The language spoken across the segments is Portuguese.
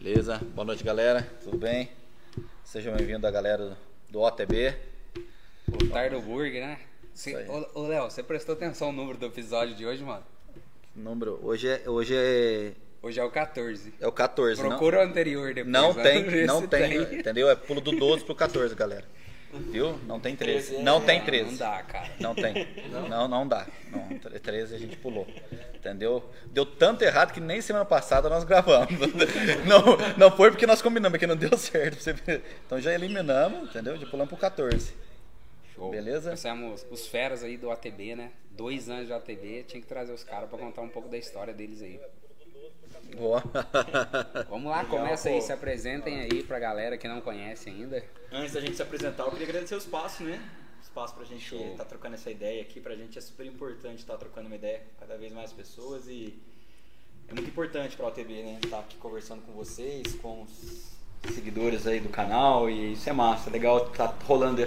Beleza? Boa noite, galera. Tudo bem? Sejam bem-vindos a galera do OTB. O Tardo Burger, né? Cê-. Ô, ô, Léo, você prestou atenção no número do episódio de hoje, mano? Número. Hoje é, hoje é, Hoje é o 14. é o 14, não? Procura o anterior depois. Não tem, não se tem, entendeu? É pulo do 12 pro 14, galera. Viu? Não tem 13. Não tem Não 13. dá, cara. Não tem. Não, não dá. Não, 13 a gente pulou. Entendeu? Deu tanto errado que nem semana passada nós gravamos. Não, não foi porque nós combinamos, é que não deu certo. Então já eliminamos, entendeu? Já pulamos pro 14. Show. Beleza? Nós somos os feras aí do ATB, né? Dois anos de ATB, tinha que trazer os caras pra contar um pouco da história deles aí. Boa. Vamos lá, começa aí, se apresentem aí pra galera que não conhece ainda. Antes da gente se apresentar, eu queria agradecer o espaço, né? O espaço pra gente estar trocando essa ideia aqui. Pra gente é super importante estar trocando uma ideia com cada vez mais pessoas e é muito importante pra OTB, né? Estar aqui conversando com vocês, com os seguidores aí do canal e isso é massa. Legal tá rolando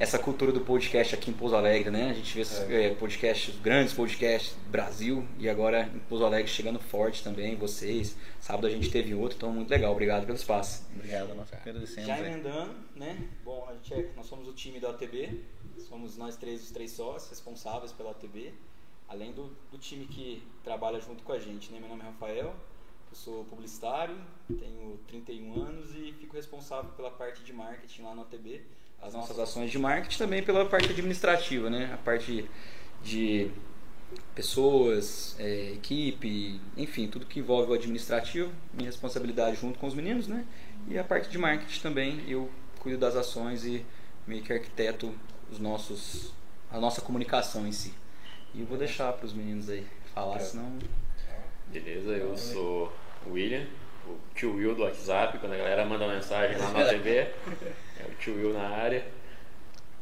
essa cultura do podcast aqui em Pouso Alegre, né? A gente vê esses eh, podcasts, grandes podcasts do Brasil e agora em Pouso Alegre chegando forte também, vocês. Sábado a gente teve outro, então muito legal. Obrigado pelo espaço. Obrigado, nós agradecemos. Já emendando, né? Bom, a gente é, nós somos o time da OTB, somos nós três, os três sócios responsáveis pela OTB, além do, do time que trabalha junto com a gente, né? Meu nome é Rafael, eu sou publicitário, tenho 31 anos e fico responsável pela parte de marketing lá na OTB, as nossas ações de marketing também pela parte administrativa, né? A parte de pessoas, é, equipe, enfim, tudo que envolve o administrativo, minha responsabilidade junto com os meninos, né? E a parte de marketing também, eu cuido das ações e meio que arquiteto os nossos, a nossa comunicação em si. E eu vou deixar para os meninos aí falar, senão Beleza, eu sou William, o tio Will do WhatsApp, quando a galera manda mensagem lá na TV, é o tio Will na área.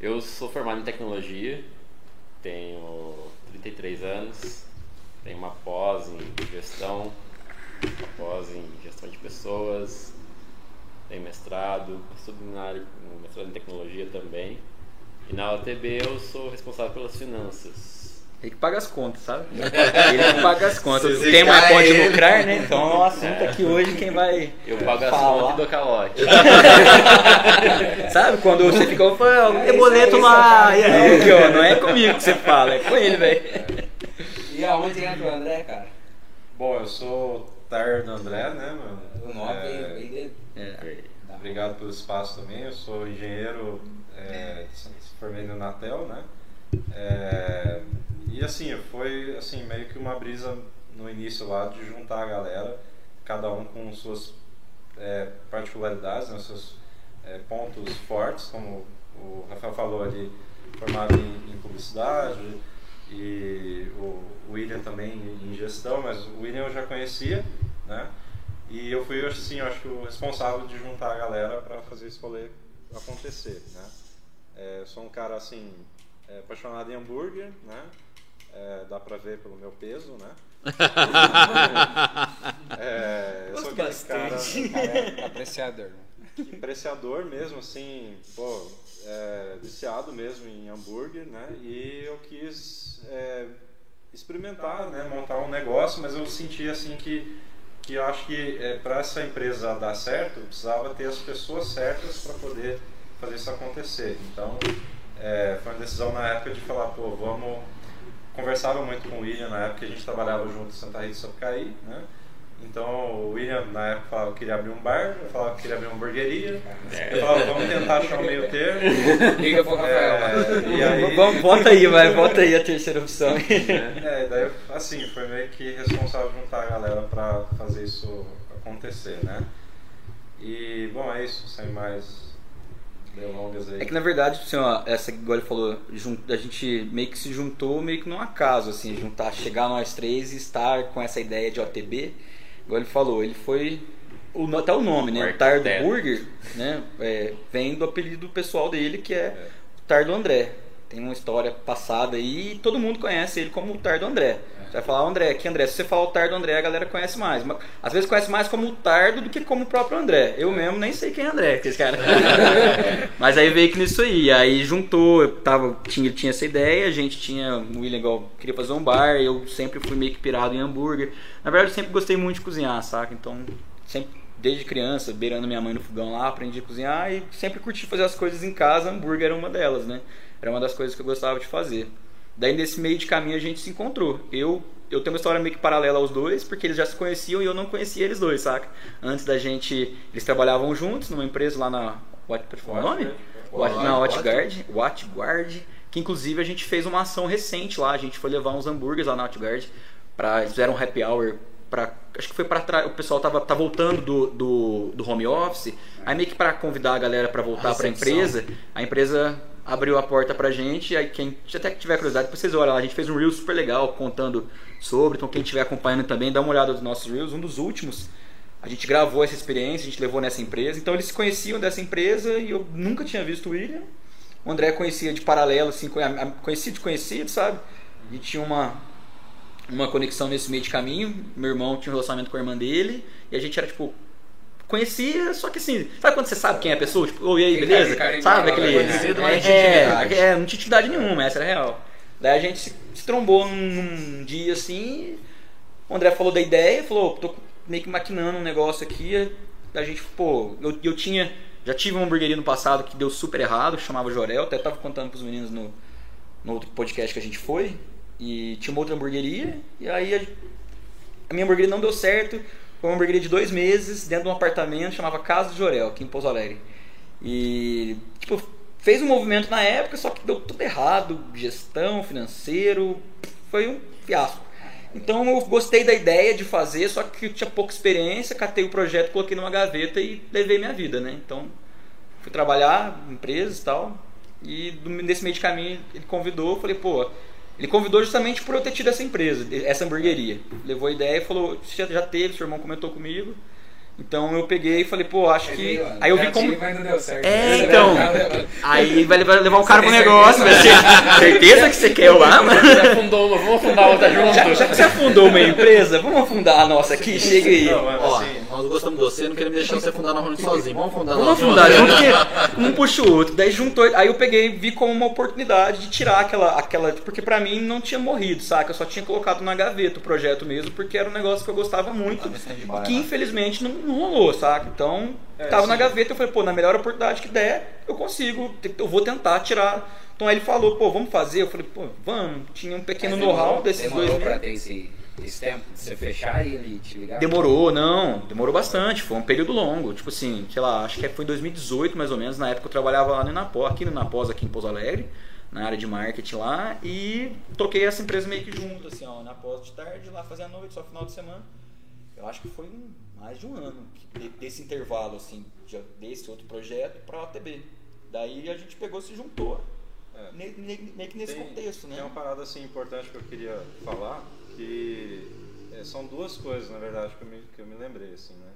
Eu sou formado em tecnologia, tenho 33 anos, tenho uma pós em gestão, uma pós em gestão de pessoas, tenho mestrado, estudo na área, mestrado em tecnologia também. E na UTB eu sou responsável pelas finanças. ele que paga as contas, sabe? Ele que paga as contas. Se O tema é pode ele. lucrar, né? Então é um assunto aqui hoje quem vai Eu pago as contas e dou calote. Sabe quando você fica, tem boleto lá, não é comigo que você fala, é com ele, velho. E aonde entra o André, cara? Bom, eu sou o Tardo André, né, mano? O nome É, dele. É. Obrigado pelo espaço também. Eu sou engenheiro, é, formei no Natel, né? É, e assim, foi assim, meio que uma brisa no início lá de juntar a galera, cada um com suas é, particularidades, né, seus é, pontos fortes, como o Rafael falou ali, formado em, em publicidade e o William também em gestão, mas o William eu já conhecia, né? E eu fui, assim, eu acho o responsável de juntar a galera para fazer esse rolê acontecer, né? É, eu sou um cara, assim, é, apaixonado em hambúrguer, né? É, dá pra ver pelo meu peso, né? É, eu sou aquele cara, Cara, é apreciador. apreciador mesmo, assim, pô, é, viciado mesmo em hambúrguer, né? E eu quis é, experimentar, né? Montar um negócio, mas eu senti assim que que eu acho que é, para essa empresa dar certo, precisava ter as pessoas certas para poder fazer isso acontecer. Então, é, foi uma decisão na época de falar, pô, vamos conversava muito com o William na época que a gente trabalhava junto em Santa Rita do Sapucaí, né? Então o William na época falava que queria abrir um bar, eu falava que queria abrir uma hamburgueria. Eu falava, vamos tentar achar um meio termo. Liga pro Rafael. É, e aí, bota vai, bota aí a terceira opção. é, daí assim, foi meio que responsável juntar a galera pra fazer isso acontecer, né? E bom, é isso, sem mais delongas aí. É que na verdade, assim, ó, essa que igual ele falou, a gente meio que se juntou meio que num acaso, assim, juntar, chegar nós três e estar com essa ideia de OTB. Igual ele falou, ele foi. O, até o nome, né? O Tardo. Burger, né? é, vem do apelido pessoal dele, que é o Tardo André. Tem uma história passada e todo mundo conhece ele como o Tardo André. Você vai falar o André, que André? Se você falar o Tardo André, a galera conhece mais. Mas, às vezes conhece mais como o Tardo do que como o próprio André. Eu mesmo nem sei quem é André, que esse cara. Mas aí veio que nisso aí. Aí juntou, eu tava, tinha, tinha essa ideia, a gente tinha. O William igual, queria fazer um bar, eu sempre fui meio que pirado em hambúrguer. Na verdade, eu sempre gostei muito de cozinhar, saca? Então, sempre desde criança, beirando minha mãe no fogão lá, aprendi a cozinhar e sempre curti fazer as coisas em casa, hambúrguer era uma delas, né? Era uma das coisas que eu gostava de fazer. Daí nesse meio de caminho a gente se encontrou. Eu eu tenho uma história meio que paralela aos dois, porque eles já se conheciam e eu não conhecia eles dois, saca? Antes da gente, eles trabalhavam juntos numa empresa lá na What, o nome? What, na Watchguard, Watchguard, que inclusive a gente fez uma ação recente lá, a gente foi levar uns hambúrgueres lá na Watchguard, para eles fizeram um happy hour Pra, acho que foi para trás, o pessoal tava tá voltando do, do, do, home office, aí meio que para convidar a galera para voltar para a empresa, a empresa abriu a porta pra gente, aí quem até que tiver curiosidade, depois vocês olham lá, a gente fez um reel super legal contando sobre, então quem estiver acompanhando também, dá uma olhada nos nossos reels, um dos últimos, a gente gravou essa experiência, a gente levou nessa empresa, então eles se conheciam dessa empresa e eu nunca tinha visto o William, o André conhecia de paralelo, assim, conhecido de conhecido, sabe? Gente tinha uma, uma conexão nesse meio de caminho. Meu irmão tinha um relacionamento com a irmã dele. E a gente era tipo. Conhecia, só que assim, sabe quando você sabe quem é a pessoa? Tipo, oi, aí, beleza? sabe aquele. É, é, é, não tinha intimidade nenhuma, essa era real. Daí a gente se, se trombou num, num, dia assim. O André falou da ideia, falou: tô meio que maquinando um negócio aqui. A gente, pô, eu, eu tinha. Já tive uma hamburgueria no passado que deu super errado, chamava Jorel, até tava contando pros meninos no, no outro podcast que a gente foi. E tinha uma outra hamburgueria, e aí a, a minha hamburgueria não deu certo. Foi uma hamburgueria de dois meses, dentro de um apartamento, chamava Casa do Jorel, aqui em Pouso Alegre. E, tipo, fez um movimento na época, só que deu tudo errado, gestão, financeiro, foi um fiasco. Então eu gostei da ideia de fazer, só que eu tinha pouca experiência, catei o projeto, coloquei numa gaveta e levei minha vida, né? Então fui trabalhar em empresas e tal. E nesse meio de caminho ele convidou, falei, pô, ele convidou justamente por eu ter tido essa empresa, essa hamburgueria. Levou a ideia e falou: já, já teve, seu irmão comentou comigo. Então eu peguei e falei, pô, acho que. Aí eu vi como. É, então. Aí vai levar, levar o cara pro negócio, vai certeza que você quer lá, mano. Você afundou uma, vamos afundar outra junto. Já, já que você afundou uma empresa, vamos afundar a nossa aqui, chega aí. Ó, assim, nós gostamos de você, não queremos deixar você afundar na Ronald sozinho. Vamos afundar Vamos afundar junto, porque um puxa o outro. Daí juntou. Aí eu peguei vi como uma oportunidade de tirar aquela. aquela porque pra mim não tinha morrido, saca? Eu só tinha colocado na gaveta o projeto mesmo, porque era um negócio que eu gostava muito. E que infelizmente não não rolou, saca? Então, é, tava sim. na gaveta, eu falei, pô, na melhor oportunidade que der, eu consigo, eu vou tentar tirar. Então aí ele falou, pô, vamos fazer. Eu falei, pô, vamos. Tinha um pequeno know-how desses dois. Demorou pra ter esse, esse tempo de você fechar e ele te ligar? Demorou, não. Demorou bastante. Foi um período longo. Tipo assim, sei lá, acho que foi em 2018 mais ou menos. Na época eu trabalhava lá no Inapó, aqui no Inapós, aqui em Pouso Alegre na área de marketing lá e toquei essa empresa meio que junto, assim, ó, na pós de tarde, lá fazia a noite, só final de semana. Eu acho que foi um mais de um ano desse intervalo, assim, desse outro projeto para a OTB. Daí a gente pegou se juntou, é. meio, que nesse tem, contexto, né? Tem uma parada assim importante que eu queria falar, que é, são duas coisas, na verdade, que eu me, que eu me lembrei, assim, né?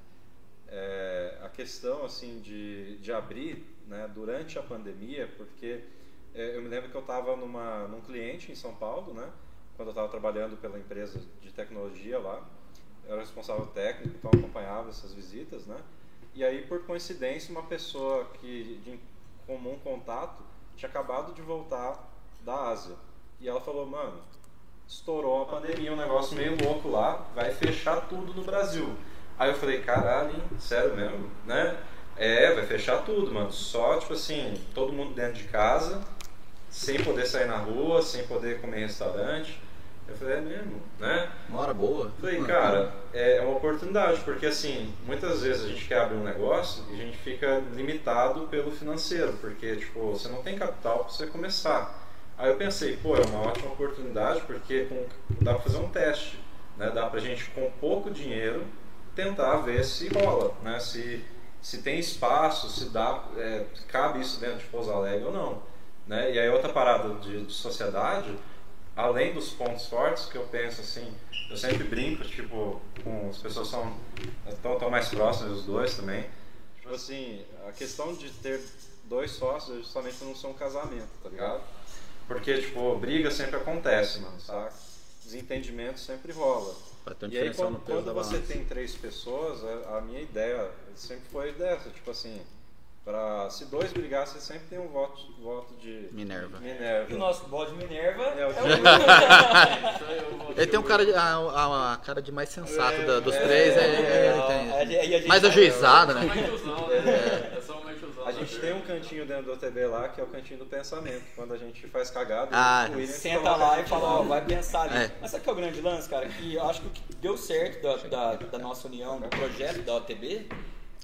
É, a questão, assim, de, de abrir, né, durante a pandemia, porque é, eu me lembro que eu estava num cliente em São Paulo, né? Quando eu estava trabalhando pela empresa de tecnologia lá, era responsável técnico, então acompanhava essas visitas, né? E aí, por coincidência, uma pessoa que de comum contato tinha acabado de voltar da Ásia. E ela falou, mano, estourou a pandemia, um negócio meio louco lá, vai fechar tudo no Brasil. Aí eu falei, caralho, sério mesmo, né? É, vai fechar tudo, mano. Só, tipo assim, todo mundo dentro de casa, sem poder sair na rua, sem poder comer em restaurante. Eu falei, é mesmo, né? Uma hora boa. Falei, cara, é uma oportunidade, porque assim, muitas vezes a gente quer abrir um negócio e a gente fica limitado pelo financeiro, porque, tipo, você não tem capital para você começar. Aí eu pensei, pô, é uma ótima oportunidade, porque com, dá para fazer um teste, né? Dá pra gente, com pouco dinheiro, tentar ver se rola, né? Se, se tem espaço, se dá, é, cabe isso dentro de Pouso Alegre ou não. Né? E aí outra parada de, de sociedade além dos pontos fortes que eu penso assim, eu sempre brinco, tipo, com as pessoas são tão, tão mais próximas os dois também. Tipo assim, a questão de ter dois sócios é justamente não ser um casamento, tá ligado? Porque, tipo, briga sempre acontece, mano, saca? Desentendimento sempre rola. E aí, quando, quando você tem três pessoas, a, a minha ideia sempre foi dessa, tipo assim, Pra, se dois brigassem, sempre tem um voto, voto de Minerva. Minerva. E o nosso bode Minerva É, o é Ele tem um cara de, a, a- a cara de mais sensato É, da- dos é, três, é, é, é, tem- é, mais ajuizado, É né? né? É só uma tiozão. A gente tem um cantinho dentro do OTB lá, que é o cantinho do pensamento. Quando a gente faz cagada, Ah, o William Senta lá e fala, ó, vai pensar ali. É. Mas sabe o que é o grande lance, cara? Que eu acho que o que deu certo da, da, da nossa união, do projeto da OTB,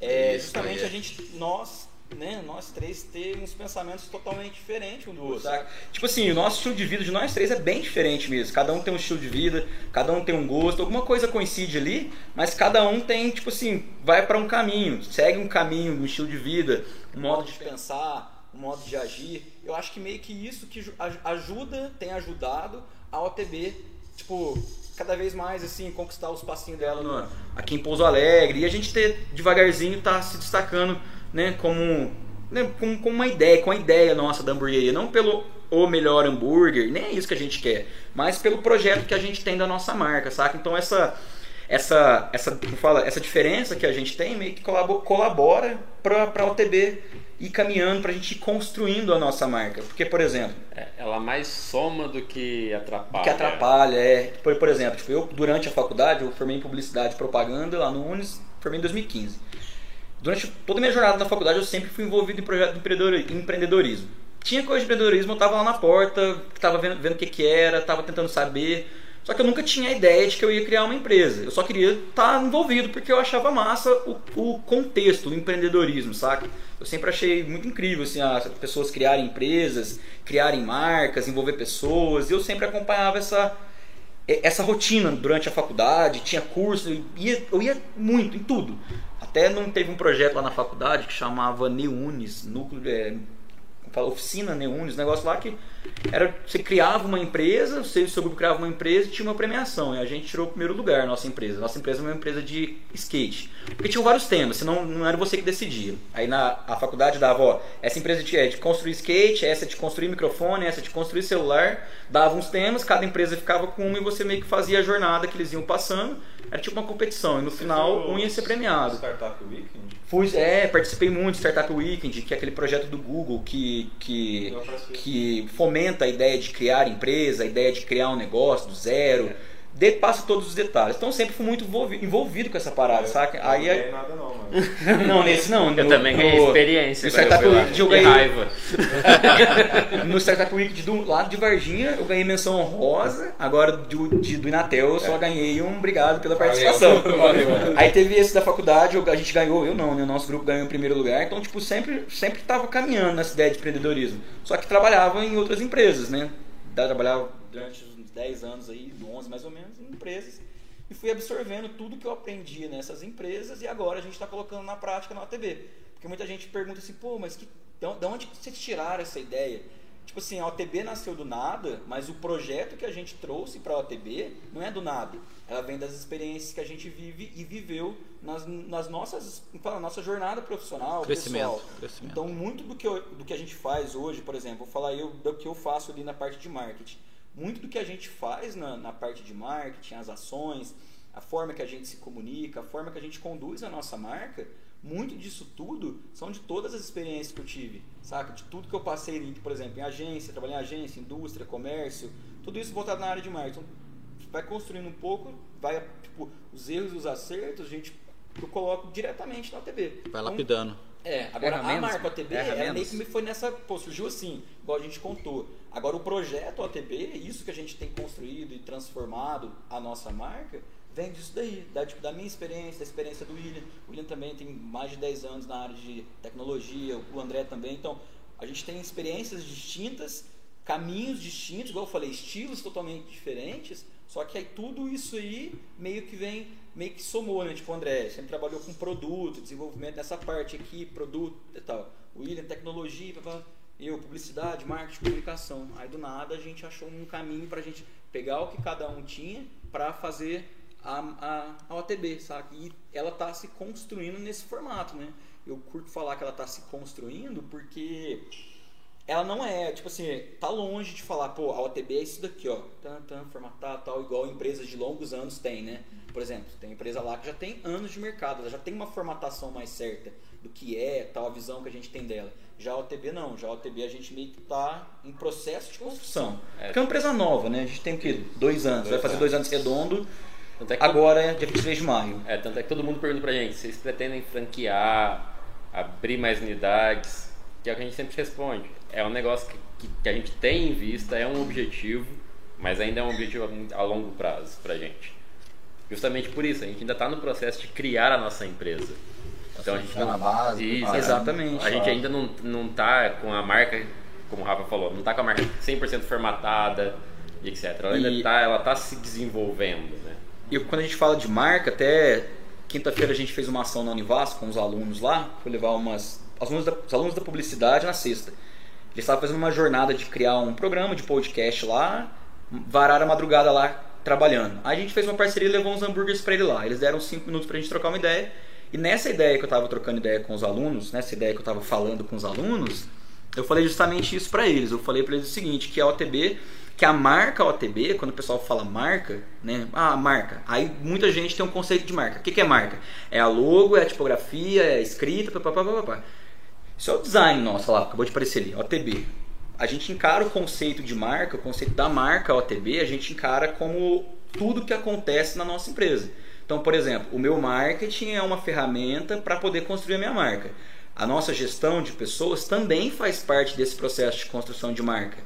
é justamente a gente, nós, né, nós três ter uns pensamentos totalmente diferentes um do outro, Saca? saca? Tipo assim, o nosso estilo de vida de nós três é bem diferente mesmo. Cada um tem um estilo de vida, cada um tem um gosto, alguma coisa coincide ali, mas cada um tem, tipo assim, vai para um caminho, segue um caminho, um estilo de vida, um modo de pensar, um modo de agir. Eu acho que meio que isso que ju- aj- ajuda, tem ajudado a OTB, tipo, cada vez mais assim, conquistar os passinhos dela no, aqui em Pouso Alegre. E a gente ter devagarzinho tá se destacando, né, como, né, com, com uma ideia, com a ideia nossa da hamburgueria, não pelo o melhor hambúrguer, nem é isso que a gente quer, mas pelo projeto que a gente tem da nossa marca, saca? Então essa essa essa como fala, essa diferença que a gente tem meio que colabo- colabora para para a OTB ir caminhando para a gente ir construindo a nossa marca. Porque, por exemplo, É, ela mais soma do que atrapalha. que atrapalha, é. Por, por exemplo, tipo, eu durante a faculdade, eu formei em publicidade e propaganda lá no Unis, formei em 2015. Durante toda a minha jornada na faculdade, eu sempre fui envolvido em projeto de empreendedor- empreendedorismo. Tinha coisa de empreendedorismo, eu tava lá na porta, tava vendo, vendo o que que era, tava tentando saber. Só que eu nunca tinha a ideia de que eu ia criar uma empresa. Eu só queria estar envolvido porque eu achava massa o, o contexto, o empreendedorismo, saca? Eu sempre achei muito incrível assim, as pessoas criarem empresas, criarem marcas, envolver pessoas. E eu sempre acompanhava essa, essa rotina durante a faculdade, tinha curso, eu ia, eu ia muito em tudo. Até não teve um projeto lá na faculdade que chamava Neunes, núcleo, é, oficina Neunes, negócio lá que era você criava uma empresa, você seu grupo criava uma empresa e tinha uma premiação. E a gente tirou o primeiro lugar, nossa empresa. Nossa empresa é uma empresa de skate. Porque tinham vários temas, senão não era você que decidia. Aí na a faculdade dava, ó, essa empresa de, é de construir skate, essa é de construir microfone, essa é de construir celular. Dava uns temas, cada empresa ficava com uma e você meio que fazia a jornada que eles iam passando. Era tipo uma competição. E no final, um ia ser premiado. Startup Weekend. Fui, é, participei muito do Startup Weekend, que é aquele projeto do Google que, que, que fomenta a ideia de criar empresa, a ideia de criar um negócio do zero. De, passa todos os detalhes. Então eu sempre fui muito envolvi- envolvido com essa parada, saca? Não Aí, ganhei nada não, mano. não, nesse não. Eu no- também ganhei no- experiência. no eu Startup fui lá. Week eu De ganhei- raiva. No Startup Week do lado de Varginha, eu ganhei menção honrosa. Agora do, de- do Inatel, eu só ganhei um obrigado pela participação. Aí teve esse da faculdade, eu- a gente ganhou, eu não, né? O nosso grupo ganhou em primeiro lugar. Então, tipo, sempre, sempre tava caminhando nessa ideia de empreendedorismo. Só que trabalhava em outras empresas, né? Da- Trabalhava durante 10 anos aí, 11 mais ou menos, em empresas. E fui absorvendo tudo que eu aprendi nessas empresas e agora a gente está colocando na prática na OTB. Porque muita gente pergunta assim, pô, mas que, de onde vocês tiraram essa ideia? Tipo assim, a OTB nasceu do nada, mas o projeto que a gente trouxe para a OTB não é do nada. Ela vem das experiências que a gente vive e viveu nas, nas nossas, na nossa jornada profissional, Crescimento, pessoal. crescimento. Então, muito do que, eu- do que a gente faz hoje, por exemplo, vou falar eu do que eu faço ali na parte de marketing. Muito do que a gente faz na, na parte de marketing, as ações, a forma que a gente se comunica, a forma que a gente conduz a nossa marca, muito disso tudo são de todas as experiências que eu tive, saca? De tudo que eu passei, por exemplo, em agência, trabalhei em agência, indústria, comércio, tudo isso voltado na área de marketing. Então, vai construindo um pouco, vai, tipo, os erros e os acertos, a gente, eu coloco diretamente na OTB. Vai Então, lapidando. É, agora a marca OTB, ela meio que me foi nessa. Pô, surgiu assim, igual a gente contou. Agora o projeto OTB, isso que a gente tem construído e transformado a nossa marca, vem disso daí, da, tipo, da minha experiência, da experiência do William. O William também tem mais de 10 anos na área de tecnologia, o André também. Então, a gente tem experiências distintas, caminhos distintos, igual eu falei, estilos totalmente diferentes, só que aí tudo isso aí meio que vem, meio que somou, né? Tipo, o André sempre trabalhou com produto, desenvolvimento dessa parte aqui, produto e tal. O William, tecnologia, blá. eu, publicidade, marketing, comunicação. Aí do nada a gente achou um caminho pra gente pegar o que cada um tinha pra fazer a, a, a OTB, sabe? E ela tá se construindo nesse formato, né? Eu curto falar que ela tá se construindo porque ela não é, tipo assim, tá longe de falar, pô, a OTB é isso daqui, ó, tan, tan, formatar, tal, igual empresas de longos anos têm, né? Por exemplo, tem empresa lá que já tem anos de mercado, ela já tem uma formatação mais certa do que é, tal a visão que a gente tem dela. Já a OTB não, já a OTB a gente meio que está em processo de construção. É. Porque é uma empresa nova, né? A gente tem o quê? Dois anos, Dois vai fazer anos. dois anos redondo. É que Agora é dia 23 de maio. É, tanto é que todo mundo pergunta pra gente, vocês pretendem franquear, abrir mais unidades? Que é o que a gente sempre responde. É um negócio que, que, que a gente tem em vista, é um objetivo, mas ainda é um objetivo a a longo prazo pra gente. Justamente por isso, a gente ainda está no processo de criar a nossa empresa. Então a gente Tá na base, Isso, exatamente. A gente ainda não, não tá com a marca, como o Rafa falou, não tá com a marca 100% formatada e etc. Ela ainda E- tá, ela tá se desenvolvendo, né? E quando a gente fala de marca, até quinta-feira a gente fez uma ação na Univas com os alunos lá, foi levar umas alunos da, os alunos da publicidade na sexta. Eles estavam fazendo uma jornada de criar um programa de podcast lá, vararam a madrugada lá trabalhando. Aí a gente fez uma parceria e levou uns hambúrgueres para ele lá. Eles deram cinco minutos pra gente trocar uma ideia. E nessa ideia que eu tava trocando ideia com os alunos, nessa ideia que eu tava falando com os alunos, eu falei justamente isso para eles. Eu falei para eles o seguinte, que a OTB, que a marca OTB, quando o pessoal fala marca, né? Ah, marca. Aí muita gente tem um conceito de marca. O que, que é marca? É a logo, é a tipografia, é a escrita, papapá, papapá. Isso é o design nosso lá, acabou de aparecer ali, OTB. A gente encara o conceito de marca, o conceito da marca OTB, a gente encara como tudo que acontece na nossa empresa. Então, por exemplo, o meu marketing é uma ferramenta para poder construir a minha marca. A nossa gestão de pessoas também faz parte desse processo de construção de marca.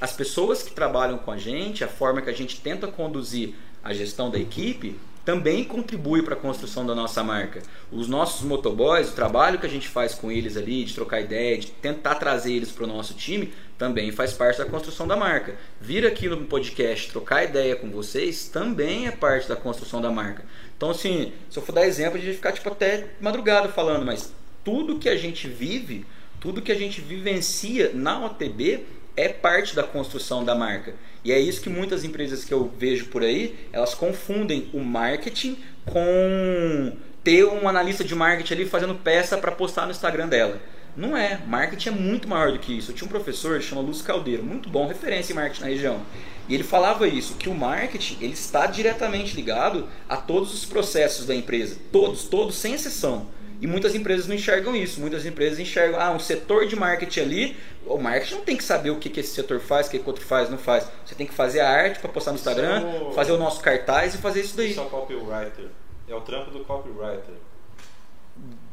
As pessoas que trabalham com a gente, a forma que a gente tenta conduzir a gestão da equipe, também contribui para a construção da nossa marca. Os nossos motoboys, o trabalho que a gente faz com eles ali, de trocar ideia, de tentar trazer eles para o nosso time, também faz parte da construção da marca. Vir aqui no podcast trocar ideia com vocês também é parte da construção da marca. Então, assim, se eu for dar exemplo, a gente ficar tipo até madrugada falando, mas tudo que a gente vive, tudo que a gente vivencia na OTB é parte da construção da marca. E é isso que muitas empresas que eu vejo por aí, elas confundem o marketing com ter um analista de marketing ali fazendo peça para postar no Instagram dela. Não é, marketing é muito maior do que isso. Eu tinha um professor, chama Lúcio Caldeiro, muito bom, referência em marketing na região. E ele falava isso, que o marketing ele está diretamente ligado a todos os processos da empresa, todos, todos, sem exceção. E muitas empresas não enxergam isso. Muitas empresas enxergam, ah, um setor de marketing ali. O marketing não tem que saber o que, que esse setor faz, o que, que o outro faz, não faz. Você tem que fazer a arte para postar no Instagram, é o- fazer o nosso cartaz e fazer isso daí. Isso é o copywriter. É o trampo do copywriter.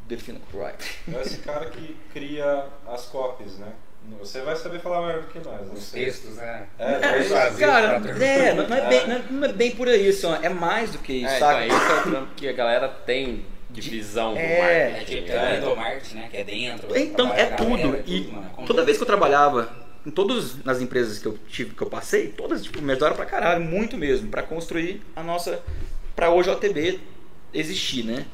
Defina copyright. É esse cara que cria as copies, né? Você vai saber falar melhor do que nós. não Os textos, né? É, É, cara, é, não, é bem, não, é, não é bem por aí, assim, ó, é mais do que isso, É, então, saca? esse é o trampo que a galera tem de visão do É, É marketing. tipo, né? tem do marketing, né? Que é dentro. Então, é tudo. galera, é E tudo, mano. Como- toda vez que eu trabalhava, em todas as empresas que eu tive, que eu passei, todas tipo, me ajudaram pra caralho, muito mesmo, pra construir a nossa. pra hoje a OTB existir, né?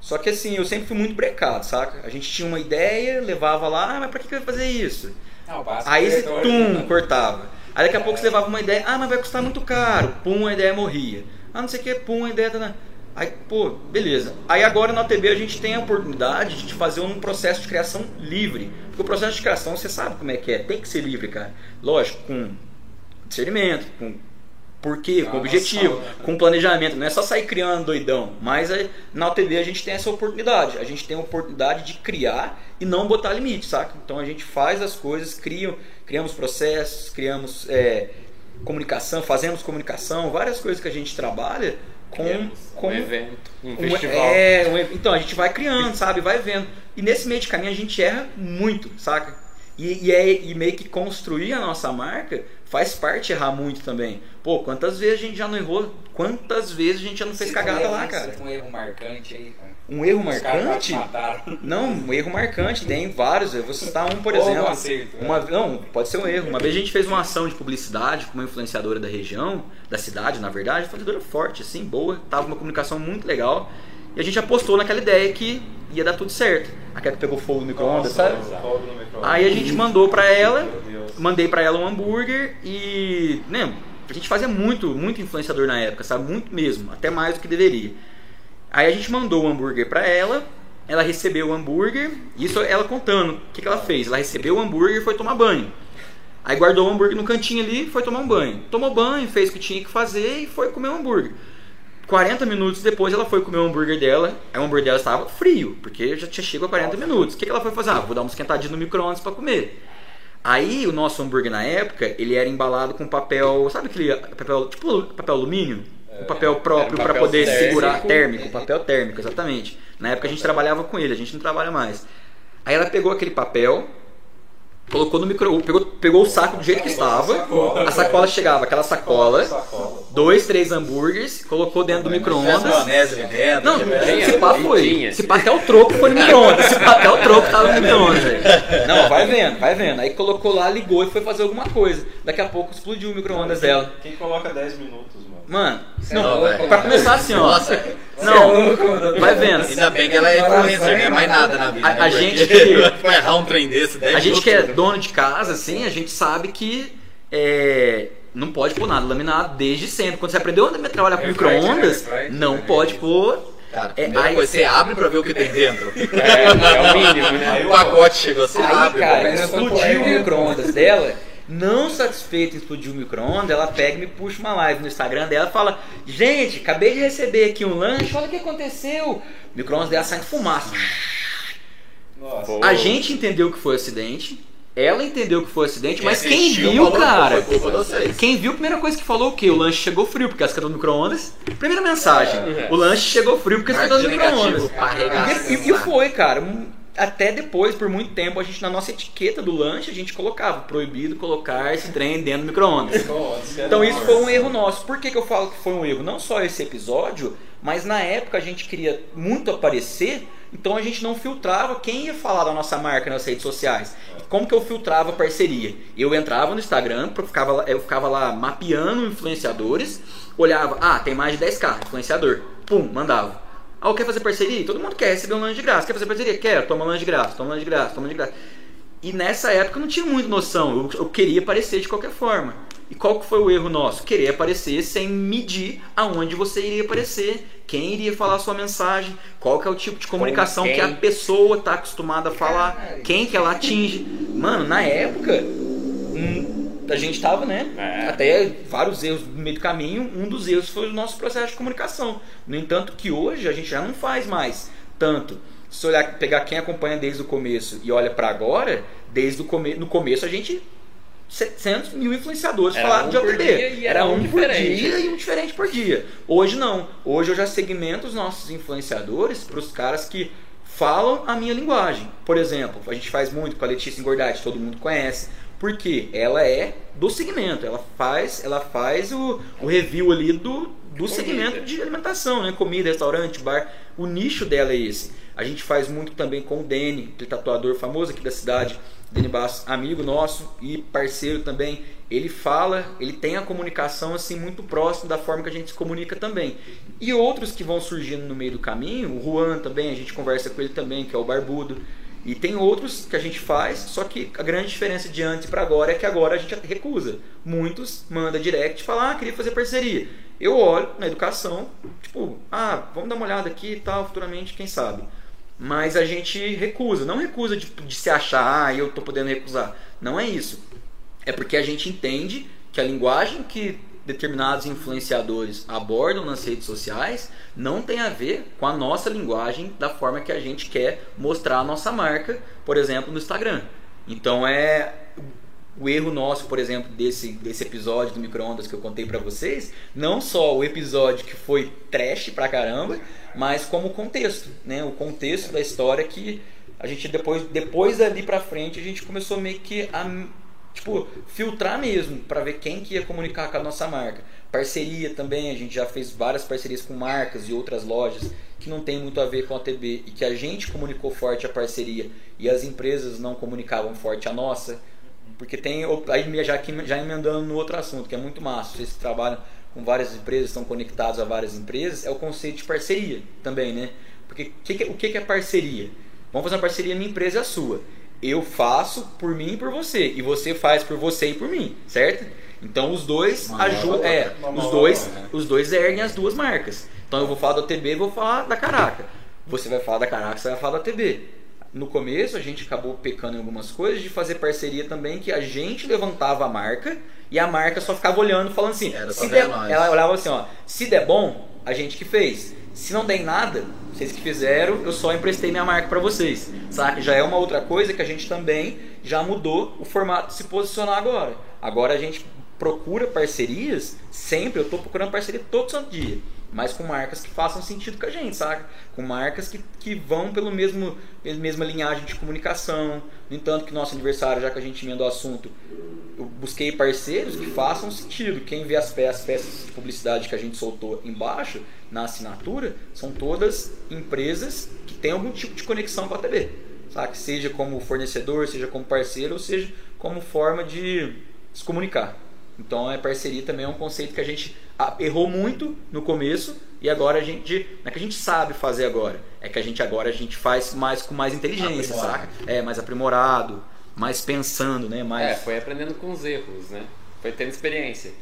Só que assim, eu sempre fui muito brecado, saca? A gente tinha uma ideia, levava lá, ah, mas pra que que vai fazer isso? Não, Aí é diretor, tum, né? cortava. Aí daqui a pouco você levava uma ideia, ah, mas vai custar muito caro. Pum, a ideia morria. Ah, não sei o que, pum, a ideia tá na... Aí, pô, beleza. Aí agora na OTB a gente tem a oportunidade de fazer um processo de criação livre. Porque o processo de criação, você sabe como é que é, tem que ser livre, cara. Lógico, com discernimento, com porquê, com Ah, objetivo, noção, né? com planejamento. Não é só sair criando doidão. Mas aí, na OTB a gente tem essa oportunidade. A gente tem a oportunidade de criar e não botar limite, saca? Então a gente faz as coisas, cria, criamos processos, criamos é, comunicação, fazemos comunicação, várias coisas que a gente trabalha com, Criamos com um evento, um um- festival. É, um então a gente vai criando, sabe? Vai vendo. E nesse meio de caminho a gente erra muito, saca? E, e, é, e meio que construir a nossa marca faz parte errar muito também. Pô, quantas vezes a gente já não errou? Quantas vezes a gente já não fez cagada lá, você cara? Um erro marcante aí, cara. Um erro marcante? Não, um erro marcante, tem vários. Eu vou citar um, por um exemplo. acerto? Uma, não, pode ser um erro. Uma vez a gente fez uma ação de publicidade com uma influenciadora da região, da cidade, na verdade, influenciadora forte, assim, boa, tava uma comunicação muito legal. E a gente apostou naquela ideia que ia dar tudo certo. Aquela que pegou fogo no micro-ondas, sabe? micro-ondas. Aí a gente mandou pra ela, mandei pra ela um hambúrguer e, né, a gente fazia muito, muito influenciador na época, sabe? Muito mesmo, até mais do que deveria. Aí a gente mandou o hambúrguer pra ela, ela recebeu o hambúrguer, isso ela contando. O que, que ela fez? Ela recebeu o hambúrguer e foi tomar banho. Aí guardou o hambúrguer no cantinho ali, foi tomar um banho. Tomou banho, fez o que tinha que fazer e foi comer o hambúrguer. 40 minutos depois ela foi comer o hambúrguer dela, aí o hambúrguer dela estava frio, porque já tinha chegado a 40 minutos. O que, que ela foi fazer? Ah, vou dar uma esquentadinha no micro-ondas para comer. Aí o nosso hambúrguer na época, ele era embalado com papel, sabe aquele papel, tipo papel alumínio? Um papel próprio Era um para poder térmico. segurar térmico, papel térmico, exatamente. Na época a gente trabalhava com ele, a gente não trabalha mais. Aí ela pegou aquele papel, colocou no micro, pegou, pegou o saco do jeito que estava. A sacola chegava, aquela sacola, dois, três hambúrgueres, colocou dentro do micro-ondas. Não, tiver- se pá foi. Se pá até o troco foi no micro-ondas. Se pá até o troco tava no micro-ondas. velho. Não, vai vendo, vai vendo. Aí colocou lá, ligou e foi fazer alguma coisa. Daqui a pouco explodiu o micro-ondas dela. Quem coloca 10 minutos, mano? Mano, Não, não, pra começar assim, ó. Nossa, Não, vai vendo. ainda bem que ela é influencer, né? Mais nada na vida. A- né? a Porque gente que- errar um trem desse, 10 A gente que é dono de casa, assim, a gente sabe que é, não pode pôr nada laminado desde sempre. Quando você aprendeu a trabalhar com Airfryer, micro-ondas, né? Airfryer. não pode pôr. Cara, É, aí- coisa, você abre pra ver o que tem dentro. É, é o mínimo, né? O pacote chegou, você Aí, abre. cara, tô explodiu o correndo. micro-ondas dela. Não satisfeita em explodir o micro-ondas, ela pega e me puxa uma live no Instagram dela e fala: Gente, acabei de receber aqui um lanche, olha o que aconteceu. O micro-ondas dela sai em fumaça. Nossa. A gente entendeu que foi acidente, ela entendeu que foi acidente, mas quem viu, cara. Quem viu, a primeira coisa que falou o quê? O lanche chegou frio porque esquentou no micro-ondas. Primeira mensagem: É. o lanche chegou frio porque esquentou no micro-ondas. E, e- e foi, cara. um- Até depois, por muito tempo, a gente na nossa etiqueta do lanche, a gente colocava proibido colocar esse trem dentro do micro-ondas. Então isso foi um erro nosso. Por que, que eu falo que foi um erro? Não só esse episódio, mas na época a gente queria muito aparecer, então a gente não filtrava quem ia falar da nossa marca nas redes sociais. Como que eu filtrava parceria? Eu entrava no Instagram, eu ficava, eu ficava lá mapeando influenciadores, olhava, ah, tem mais de 10k, influenciador. Pum, mandava. Ah, quer fazer parceria? Todo mundo quer receber um lanche de graça. Quer fazer parceria? Quer, toma lanche de graça, toma lanche de graça, toma lanche de graça. E nessa época eu não tinha muita noção, eu, eu queria aparecer de qualquer forma. E qual que foi o erro nosso? Querer aparecer sem medir aonde você iria aparecer, quem iria falar a sua mensagem, qual que é o tipo de comunicação que a pessoa está acostumada a falar, quem que ela atinge. Mano, na época, a gente tava, né? É. Até vários erros no meio do caminho. Um dos erros foi o nosso processo de comunicação. No entanto, que hoje a gente já não faz mais tanto. Se olhar, pegar quem acompanha desde o começo e olha pra agora, desde o come, no começo a gente 700 mil influenciadores Era falavam um de OTB. dia e era um um por dia e um diferente por dia. Hoje não. Hoje eu já segmento os nossos influenciadores para os caras que falam a minha linguagem. Por exemplo, a gente faz muito com a Letícia Engordade, todo mundo conhece. Porque ela é do segmento, ela faz, ela faz o, o review ali do, do segmento de alimentação, né? Comida, restaurante, bar. O nicho dela é esse. A gente faz muito também com o Dene, aquele tatuador famoso aqui da cidade, Dene Bastos, amigo nosso e parceiro também. Ele fala, ele tem a comunicação assim muito próximo da forma que a gente se comunica também. E outros que vão surgindo no meio do caminho, o Juan também, a gente conversa com ele também, que é o Barbudo. E tem outros que a gente faz, só que a grande diferença de antes para agora é que agora a gente recusa. Muitos manda direct e fala, ah, queria fazer parceria. Eu olho na educação, tipo, ah, vamos dar uma olhada aqui e tal, futuramente, quem sabe. Mas a gente recusa, não recusa de, de se achar, ah, eu tô podendo recusar. Não é isso. É porque a gente entende que a linguagem que determinados influenciadores abordam nas redes sociais não tem a ver com a nossa linguagem da forma que a gente quer mostrar a nossa marca, por exemplo, no Instagram. Então é o erro nosso, por exemplo, desse, desse episódio do micro-ondas que eu contei pra vocês, não só o episódio que foi trash pra caramba, mas como o contexto, né? O contexto da história que a gente depois, depois dali pra frente, a gente começou meio que a tipo, filtrar mesmo para ver quem que ia comunicar com a nossa marca. Parceria também, a gente já fez várias parcerias com marcas e outras lojas que não tem muito a ver com a TB e que a gente comunicou forte a parceria e as empresas não comunicavam forte a nossa. Porque tem, aí já, aqui, já emendando no outro assunto, que é muito massa, vocês trabalham com várias empresas, estão conectados a várias empresas, é o conceito de parceria também, né? Porque que que, o que, que é parceria? Vamos fazer uma parceria, minha empresa é a sua eu faço por mim e por você e você faz por você e por mim, certo? Então os dois ajudam, é, os dois, os dois erguem as duas marcas. Então eu vou falar da TB e vou falar da Caraca. Você vai falar da Caraca, você vai falar da TB. No começo a gente acabou pecando em algumas coisas de fazer parceria também que a gente levantava a marca e a marca só ficava olhando falando assim, Era se der, nós. ela olhava assim, ó, se der bom, a gente que fez. Se não der em nada, vocês que fizeram, eu só emprestei minha marca para vocês. Saca? Já é uma outra coisa que a gente também já mudou o formato de se posicionar agora. Agora a gente procura parcerias, sempre, eu tô procurando parceria todo santo dia. Mas com marcas que façam sentido com a gente, saca? Com marcas que, que vão pelo mesmo mesma linhagem de comunicação. No entanto, que nosso aniversário, já que a gente emendou o assunto, eu busquei parceiros que façam sentido. Quem vê as peças, peças de publicidade que a gente soltou embaixo, na assinatura, são todas empresas que têm algum tipo de conexão com a TV. Saca? Seja como fornecedor, seja como parceiro, ou seja como forma de se comunicar. Então, é parceria também é um conceito que a gente errou muito no começo e agora a gente não é que a gente sabe fazer agora, é que a gente agora a gente faz mais com mais inteligência, saca? É mais aprimorado, mais pensando, né? Mais É, foi aprendendo com os erros, né? Foi tendo experiência.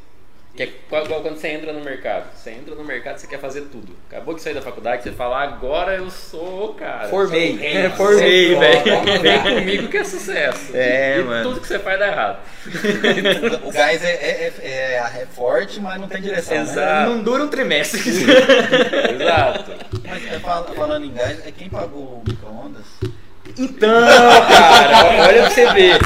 Que é igual quando você entra no mercado. Você entra no mercado você quer fazer tudo. Acabou de sair da faculdade, você fala, agora eu sou cara. Formei, sou é, formei, Você velho. Vem comigo que é sucesso. É, e mano. tudo que você faz dá errado. O gás é, é, é, é forte, mas não tem direção. né? Exato. Não dura um trimestre. Exato. Mas é, fal- falando em gás, é quem pagou o micro-ondas? Então, cara, olha pra você ver.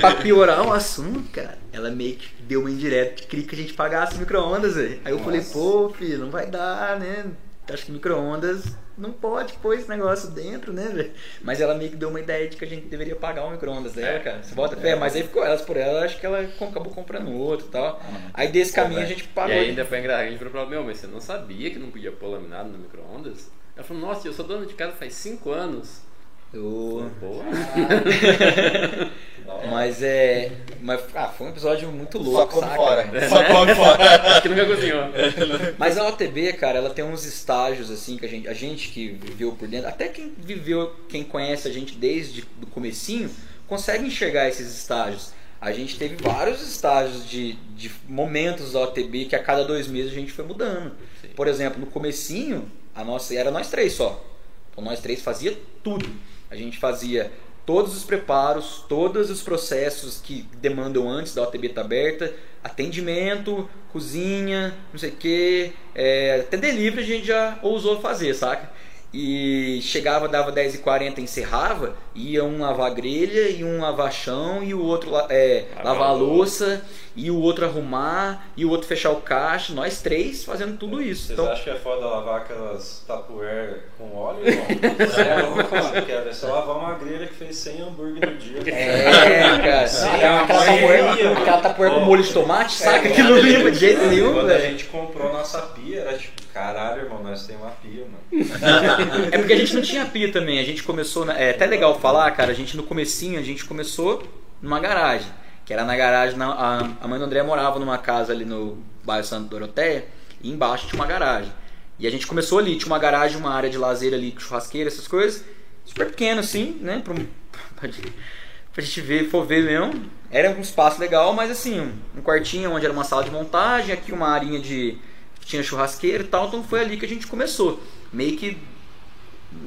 Pra piorar o assunto, cara, ela meio que deu uma indireta que queria que a gente pagasse micro-ondas, velho. Aí eu falei, pô, filho, não vai dar, né? Acho que micro-ondas não pode pôr esse negócio dentro, né, velho? Mas ela meio que deu uma ideia de que a gente deveria pagar o micro-ondas dela, É. cara. Você bota fé, mas aí ficou elas por ela, acho que ela acabou comprando outro e tal. Aí desse caminho a gente E pagou. ainda foi engraçado. A gente falou pra ela, meu, mas você não sabia que não podia pôr laminado no micro-ondas? Ela falou, nossa, eu sou dona de casa faz 5 anos. Eu- Boa. Mas é. Mas, ah, foi um episódio muito louco, Só come saca, fora. Só come fora. que nunca cozinhou. Mas a OTB, cara, ela tem uns estágios assim que a gente, a gente que viveu por dentro, até quem viveu, quem conhece a gente desde o comecinho, consegue enxergar esses estágios. A gente teve vários estágios de, de momentos da OTB que a cada dois meses a gente foi mudando. Sim. Por exemplo, no comecinho, a nossa era nós três só. Então nós três fazia tudo. A gente fazia todos os preparos, todos os processos que demandam antes da OTB estar aberta, atendimento, cozinha, não sei o que, até delivery a gente já ousou fazer, saca? E chegava, dava 10h40, encerrava, ia um lavar a grelha e um lavar chão e o outro é, Lavar a a louça e o outro arrumar e o outro fechar o caixa, nós três fazendo tudo isso. Vocês Então, acham que é foda lavar aquelas Tupperware com óleo? Você quer? É só lavar uma grelha que fez 100 hambúrguer no dia. É, cara. Sim, aquela, aquela tapoeira com molho de tomate, saca? É, Que não limpa de jeito Quando nenhum, a velho. gente comprou nossa pia, era tipo, caralho, irmão, nós temos uma pia, mano. É porque a gente não tinha pia também. A gente começou. na- É até legal falar, cara. A gente no comecinho, a gente começou numa garagem. Que era na garagem. na- a, mãe do André morava numa casa ali no bairro Santo Doroteia. E embaixo tinha uma garagem. E a gente começou ali. Tinha uma garagem, uma área de lazer ali, churrasqueira, essas coisas. Super pequeno assim, né? Pra, pra, gente- pra gente ver, for ver mesmo. Era um espaço legal, mas assim, um quartinho onde era uma sala de montagem. Aqui uma arinha de. Tinha churrasqueira e tal. Então foi ali que a gente começou. Meio que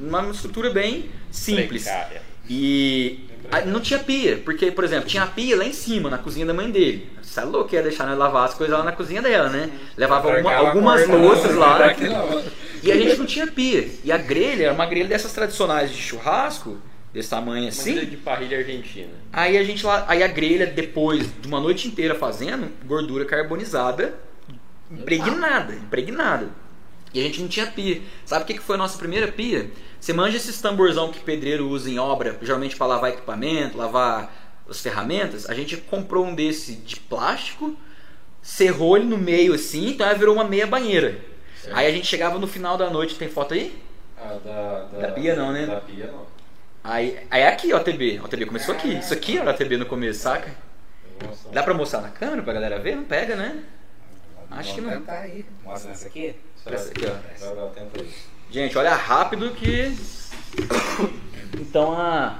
uma estrutura bem simples. Precária. E não tinha pia, porque, por exemplo, tinha a pia lá em cima, na cozinha da mãe dele. Você é louco, ia deixar nós lavar as coisas lá na cozinha dela, né? Levava alguma- Largava a algumas louças lá. não. E a gente não tinha pia. E a grelha era uma grelha dessas tradicionais de churrasco, desse tamanho Uma assim. grelha de parrilha argentina. Aí a gente lá, aí a grelha depois de uma noite inteira fazendo, gordura carbonizada, impregnada, impregnada. E a gente não tinha pia. Sabe o que foi a nossa primeira pia? Você manja esses tamborzão que pedreiro usa em obra, geralmente para lavar equipamento, lavar as ferramentas? A gente comprou um desse de plástico, cerrou ele no meio assim, então aí virou uma meia banheira. Aí a gente chegava no final da noite, tem foto aí? Ah, da, da, Da pia não, né? Da pia não. Aí, aí é aqui, ó, a TB. A TB começou aqui. Isso aqui era a TB no começo, saca? Dá pra mostrar na câmera pra galera ver? Não pega, né? Acho que não. Tá aí. Mostra essa aqui. Será Essa aqui, ó. Vai, vai, tenta aí. Gente, olha rápido que. Então a.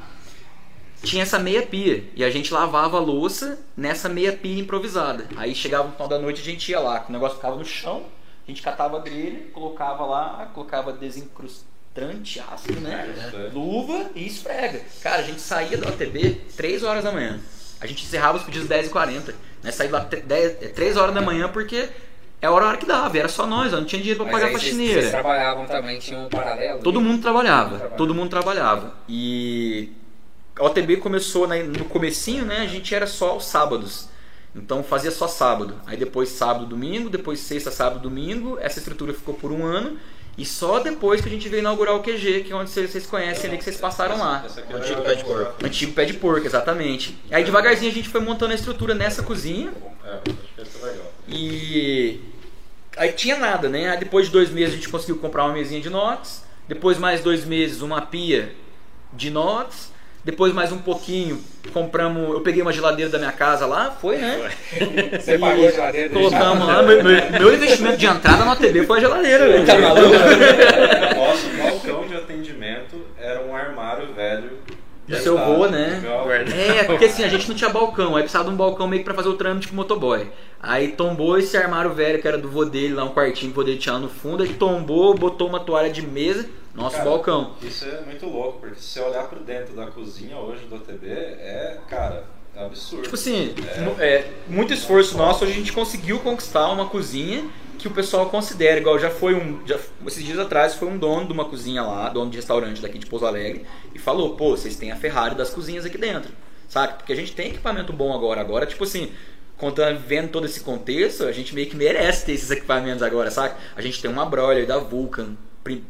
Tinha essa meia pia. E a gente lavava a louça nessa meia pia improvisada. Aí chegava no final da noite a gente ia lá, o negócio ficava no chão. A gente catava a grelha, colocava lá, colocava desincrustante ácido, né? É. Luva e esfrega. Cara, a gente saía da OTB 3 horas da manhã. A gente encerrava os pedidos 10h40. Né? Saía lá 3 horas da manhã porque é a hora que dava, era só nós, não tinha dinheiro pra Mas pagar aí vocês- faxineira. Vocês trabalhavam também, tinha um paralelo? Todo mundo trabalhava, todo mundo trabalhava. E a OTB começou né, no comecinho, né? A gente era só aos sábados. Então fazia só sábado. Aí depois sábado, domingo, depois sexta, sábado, domingo. Essa estrutura ficou por um ano. E só depois que a gente veio inaugurar o QG, que é onde vocês conhecem ali, que vocês passaram lá. Essa aqui O era antigo pé de porco. Antigo pé de porco, exatamente. Aí devagarzinho a gente foi montando a estrutura nessa cozinha. É, acho que essa é legal. E aí tinha nada, né? Aí depois de dois meses a gente conseguiu comprar uma mesinha de inox. Depois mais dois meses uma pia de inox. Depois mais um pouquinho compramos. Eu peguei uma geladeira da minha casa lá, foi, né? Você pagou a geladeira? Colocamos lá. Meu, meu- investimento de entrada na TV foi a geladeira, velho. Tá maluco? Nosso balcão de atendimento era um armário velho. Do seu vô, né? Igual- Guarda. É, porque assim, a gente não tinha balcão, aí precisava de um balcão meio que pra fazer o trâmite com o motoboy. Aí tombou esse armário velho que era do vô dele, lá um quartinho que o vô dele tinha lá no fundo, aí tombou, botou uma toalha de mesa, nosso Cara, balcão. Isso é muito louco, porque se você olhar pro dentro da cozinha hoje do OTB, é, cara, é absurdo. Tipo assim, mu- é, muito esforço nosso, a gente conseguiu conquistar uma cozinha que o pessoal considera, igual já foi um. Já, esses dias atrás foi um dono de uma cozinha lá, dono de restaurante daqui de Pouso Alegre, e falou, pô, vocês têm a Ferrari das cozinhas aqui dentro. Sabe? Porque a gente tem equipamento bom agora. Agora, tipo assim, contando, vendo todo esse contexto, a gente meio que merece ter esses equipamentos agora, sabe? A gente tem uma broiler da Vulcan,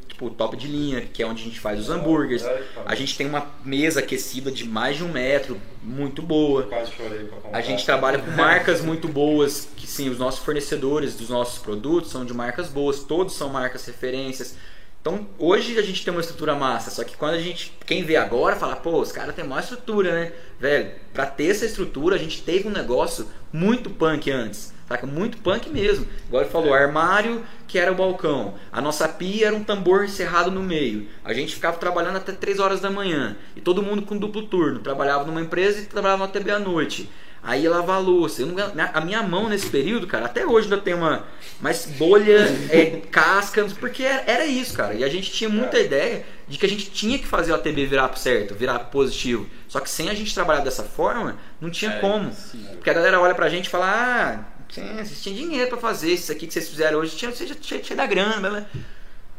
tipo, top de linha, que é onde a gente faz os hambúrgueres. A gente tem uma mesa aquecida de mais de um metro, muito boa. quase chorei pra comprar. A gente trabalha com marcas muito boas, que sim, os nossos fornecedores dos nossos produtos são de marcas boas, todos são marcas referências. Então, hoje a gente tem uma estrutura massa, só que quando a gente, quem vê agora, fala, pô, os caras têm mais estrutura, né? Velho, pra ter essa estrutura, a gente teve um negócio muito punk antes, saca? Muito punk mesmo. Igual ele falou, armário que era o balcão. A nossa pia era um tambor encerrado no meio. A gente ficava trabalhando até 3 horas da manhã. E todo mundo com duplo turno. Trabalhava numa empresa e trabalhava na TV à noite. Aí lavar a louça. Eu não- a minha mão nesse período, cara, até hoje ainda tem uma mais bolha, é, casca, porque era, era isso, cara. E a gente tinha muita ideia de que a gente tinha que fazer o ATB virar pro certo, virar pro positivo. Só que sem a gente trabalhar dessa forma, não tinha como. Porque a galera olha pra gente e fala, ah, sim, vocês tinham dinheiro pra fazer isso aqui que vocês fizeram hoje, tinha, tinha, tinha, tinha da grana, blá.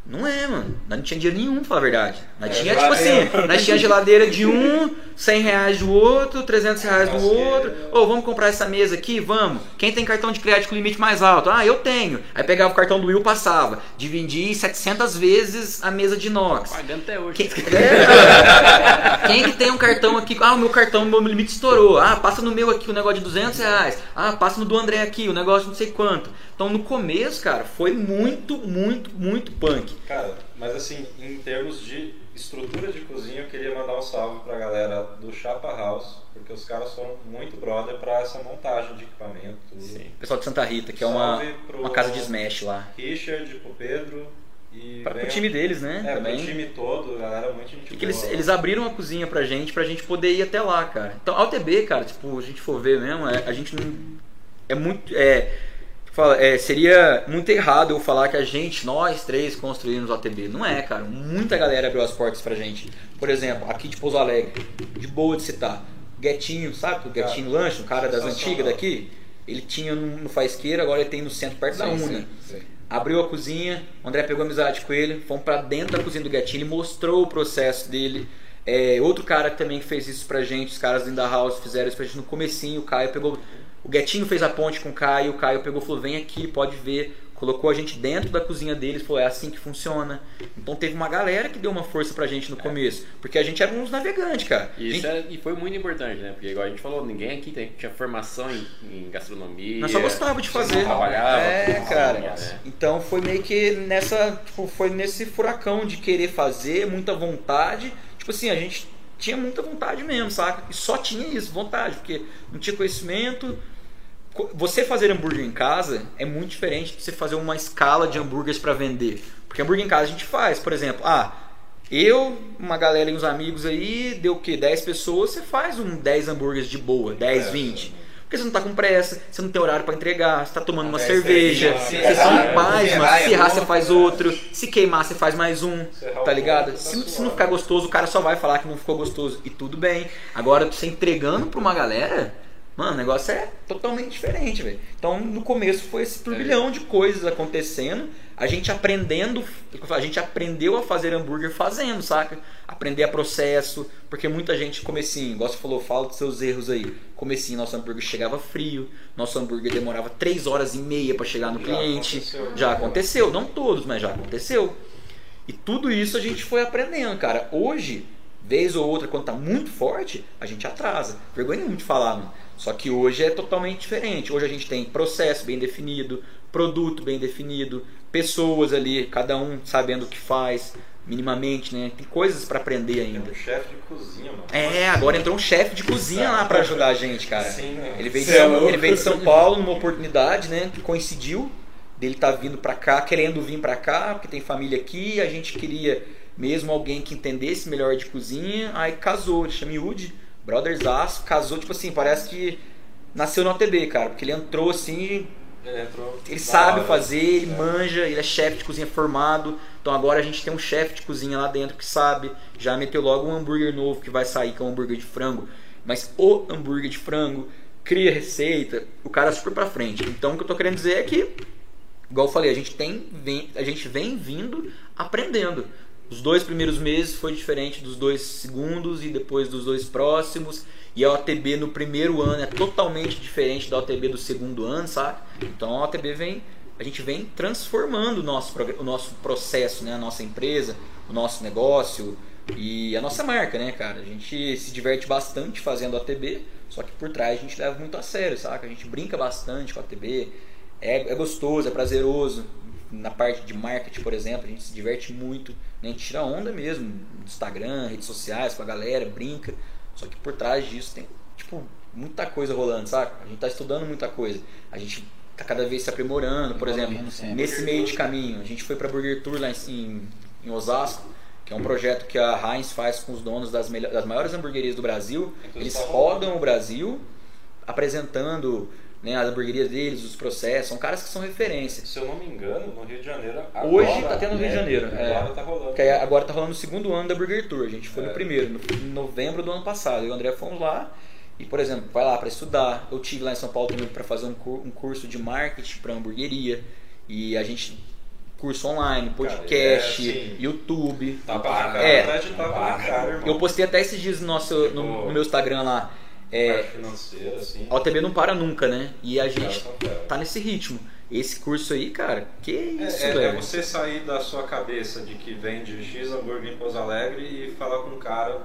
Não é, mano. Nós não tinha dinheiro nenhum, pra falar a verdade. Nós tinha, tipo assim, nós tinha geladeira de um, 100 reais do outro, 300 reais do outro. Ô, vamos comprar essa mesa aqui? Vamos. Quem tem cartão de crédito com limite mais alto? Ah, eu tenho. Aí pegava o cartão do Will, passava. Dividia 700 vezes a mesa de inox. Pagando até hoje. Quem, É. Quem que tem um cartão aqui? Ah, o meu cartão, meu limite estourou. Ah, passa no meu aqui o negócio de 200 reais. Ah, passa no do André aqui o negócio de não sei quanto. Então no começo, cara, foi muito, muito, muito punk. Cara, mas assim, em termos de estrutura de cozinha, eu queria mandar um salve pra galera do Chapa House, porque os caras foram muito brother pra essa montagem de equipamento. Sim. Pessoal de Santa Rita, que é uma, uma casa de smash lá. Richard, pro Pedro e. Para o time deles, né? É, também. pro time todo, galera, muito gente E que eles, boa. eles abriram a cozinha pra gente, pra gente poder ir até lá, cara. Então, a UTB, cara, tipo, a gente for ver mesmo, é- a gente não. É muito. É, fala, é, seria muito errado eu falar que a gente, nós três, construímos a UTB. Não é, cara. Muita galera abriu as portas pra gente. Por exemplo, aqui de Pouso Alegre, de boa de citar. Guetinho, sabe? O Guetinho Lanche, um cara das antigas daqui. Ele tinha no Faisqueira, agora ele tem no centro, perto da Sim, Una. sim, sim. Abriu a cozinha, o André pegou amizade com ele, fomos pra dentro da cozinha do Gatinho, ele mostrou o processo dele. É, outro cara que também fez isso pra gente, os caras do Inda House fizeram isso pra gente no comecinho, o Caio pegou. O Gatinho fez a ponte com o Caio, o Caio pegou e falou, vem aqui, pode ver. Colocou a gente dentro da cozinha deles, falou, é assim que funciona. Então teve uma galera que deu uma força pra gente no começo. Porque a gente era uns navegantes, cara. E Isso gente- é- e foi muito importante, né? Porque igual a gente falou, ninguém aqui tem- tinha formação em, em gastronomia. Nós só gostava de fazer. Trabalhava. É, cara. né? Então foi meio que nessa. Tipo, foi nesse furacão de querer fazer, muita vontade. Tipo assim, a gente tinha muita vontade mesmo, saca? E só tinha isso, vontade, porque não tinha conhecimento. Co- Você fazer hambúrguer em casa é muito diferente de você fazer uma escala de hambúrgueres para vender. Porque hambúrguer em casa a gente faz, por exemplo, ah, eu, uma galera e uns amigos aí, deu o quê? 10 pessoas, você faz um 10 hambúrgueres de boa, 10, 20. Porque você não tá com pressa, você não tem horário pra entregar, você tá tomando uma É, cerveja, você errar, faz, se errar se é errar bom. você faz outro, se queimar você faz mais um, tá ligado? tá Se, se não ficar gostoso, o cara só vai falar que não ficou gostoso e tudo bem. Agora, você entregando pra uma galera, Mano, o negócio é totalmente diferente, velho. Então, no começo foi esse turbilhão de coisas acontecendo, a gente aprendendo, a gente aprendeu a fazer hambúrguer fazendo, saca? Aprender a processo, porque muita gente comecinho, igual você falou, fala dos seus erros aí. Comecinho, nosso hambúrguer chegava frio, nosso hambúrguer demorava 3 horas e meia para chegar no Já cliente. aconteceu. Já aconteceu, não todos, mas já aconteceu. E tudo isso a gente foi aprendendo, cara. Hoje, vez ou outra, quando tá muito forte, a gente atrasa. Vergonha de falar, mano. Só que hoje é totalmente diferente. Hoje a gente tem processo bem definido, produto bem definido, pessoas ali, cada um sabendo o que faz, minimamente, né? Tem coisas para aprender Tem ainda. um chefe de cozinha, mano. É, agora entrou um chefe de cozinha lá para ajudar a gente, cara. Sim, né? Ele veio, de Cê é São, louco. ele veio de São Paulo numa oportunidade, né? Que coincidiu dele tá vindo pra cá, querendo vir pra cá, porque tem família aqui. A gente queria mesmo alguém que entendesse melhor de cozinha. Aí casou, ele chama Yudi, Brothers Aço, casou, tipo assim, parece que nasceu no ATB, cara, porque ele entrou assim, Ele entrou. ele sabe hora. fazer, ele É. manja, ele é chefe de cozinha formado. Então agora a gente tem um chefe de cozinha lá dentro que sabe. Já meteu logo um hambúrguer novo que vai sair, que é um hambúrguer de frango. Mas o hambúrguer de frango, cria receita, o cara é super pra frente. Então o que eu tô querendo dizer é que, igual eu falei, a gente tem vem, a gente vem vindo aprendendo. Os dois primeiros meses foi diferente dos dois segundos e depois dos dois próximos. E a OTB no primeiro ano é totalmente diferente da OTB do segundo ano, sabe? Então a OTB vem, a gente vem transformando o nosso, o nosso processo, né? a nossa empresa, o nosso negócio e a nossa marca, né, cara? A gente se diverte bastante fazendo OTB, só que por trás a gente leva muito a sério, saca? A gente brinca bastante com a OTB, é, é gostoso, é prazeroso. Na parte de marketing, por exemplo, a gente se diverte muito, né? a gente tira onda mesmo, no Instagram, redes sociais, com a galera, brinca. Só que por trás disso tem, tipo, muita coisa rolando, saca? A gente tá estudando muita coisa. A gente tá cada vez se aprimorando, por exemplo, nesse meio de caminho. A gente foi pra Burger Tour lá em, em, Osasco, que é um projeto que a Heinz faz com os donos das, melhor- das maiores hamburguerias do Brasil. Eles tá rodam o Brasil apresentando né, as hamburguerias deles, os processos. São caras que são referência. Se eu não me engano, no Rio de Janeiro. Hoje agora, tá tendo no Rio de né, Janeiro, é. Agora tá rolando. Aí agora tá rolando o segundo ano da Burger Tour. A gente foi no É. primeiro, no, em novembro do ano passado. Eu e o André fomos lá. E, por exemplo, vai lá para estudar. Eu tive lá em São Paulo também para fazer um, cur- um curso de marketing para hamburgueria. E a gente. Curso online, podcast, é, sim. YouTube. Tapa na cara, É. de tapa na cara, irmão. Eu postei até esses dias no, nosso, no, no meu Instagram lá. É, financeira, assim. a OTB não para nunca, né? E a gente tá nesse ritmo. Esse curso aí, cara, que É, isso, é- é velho. você sair da sua cabeça de que vende X hambúrguer em Pouso Alegre e falar com um cara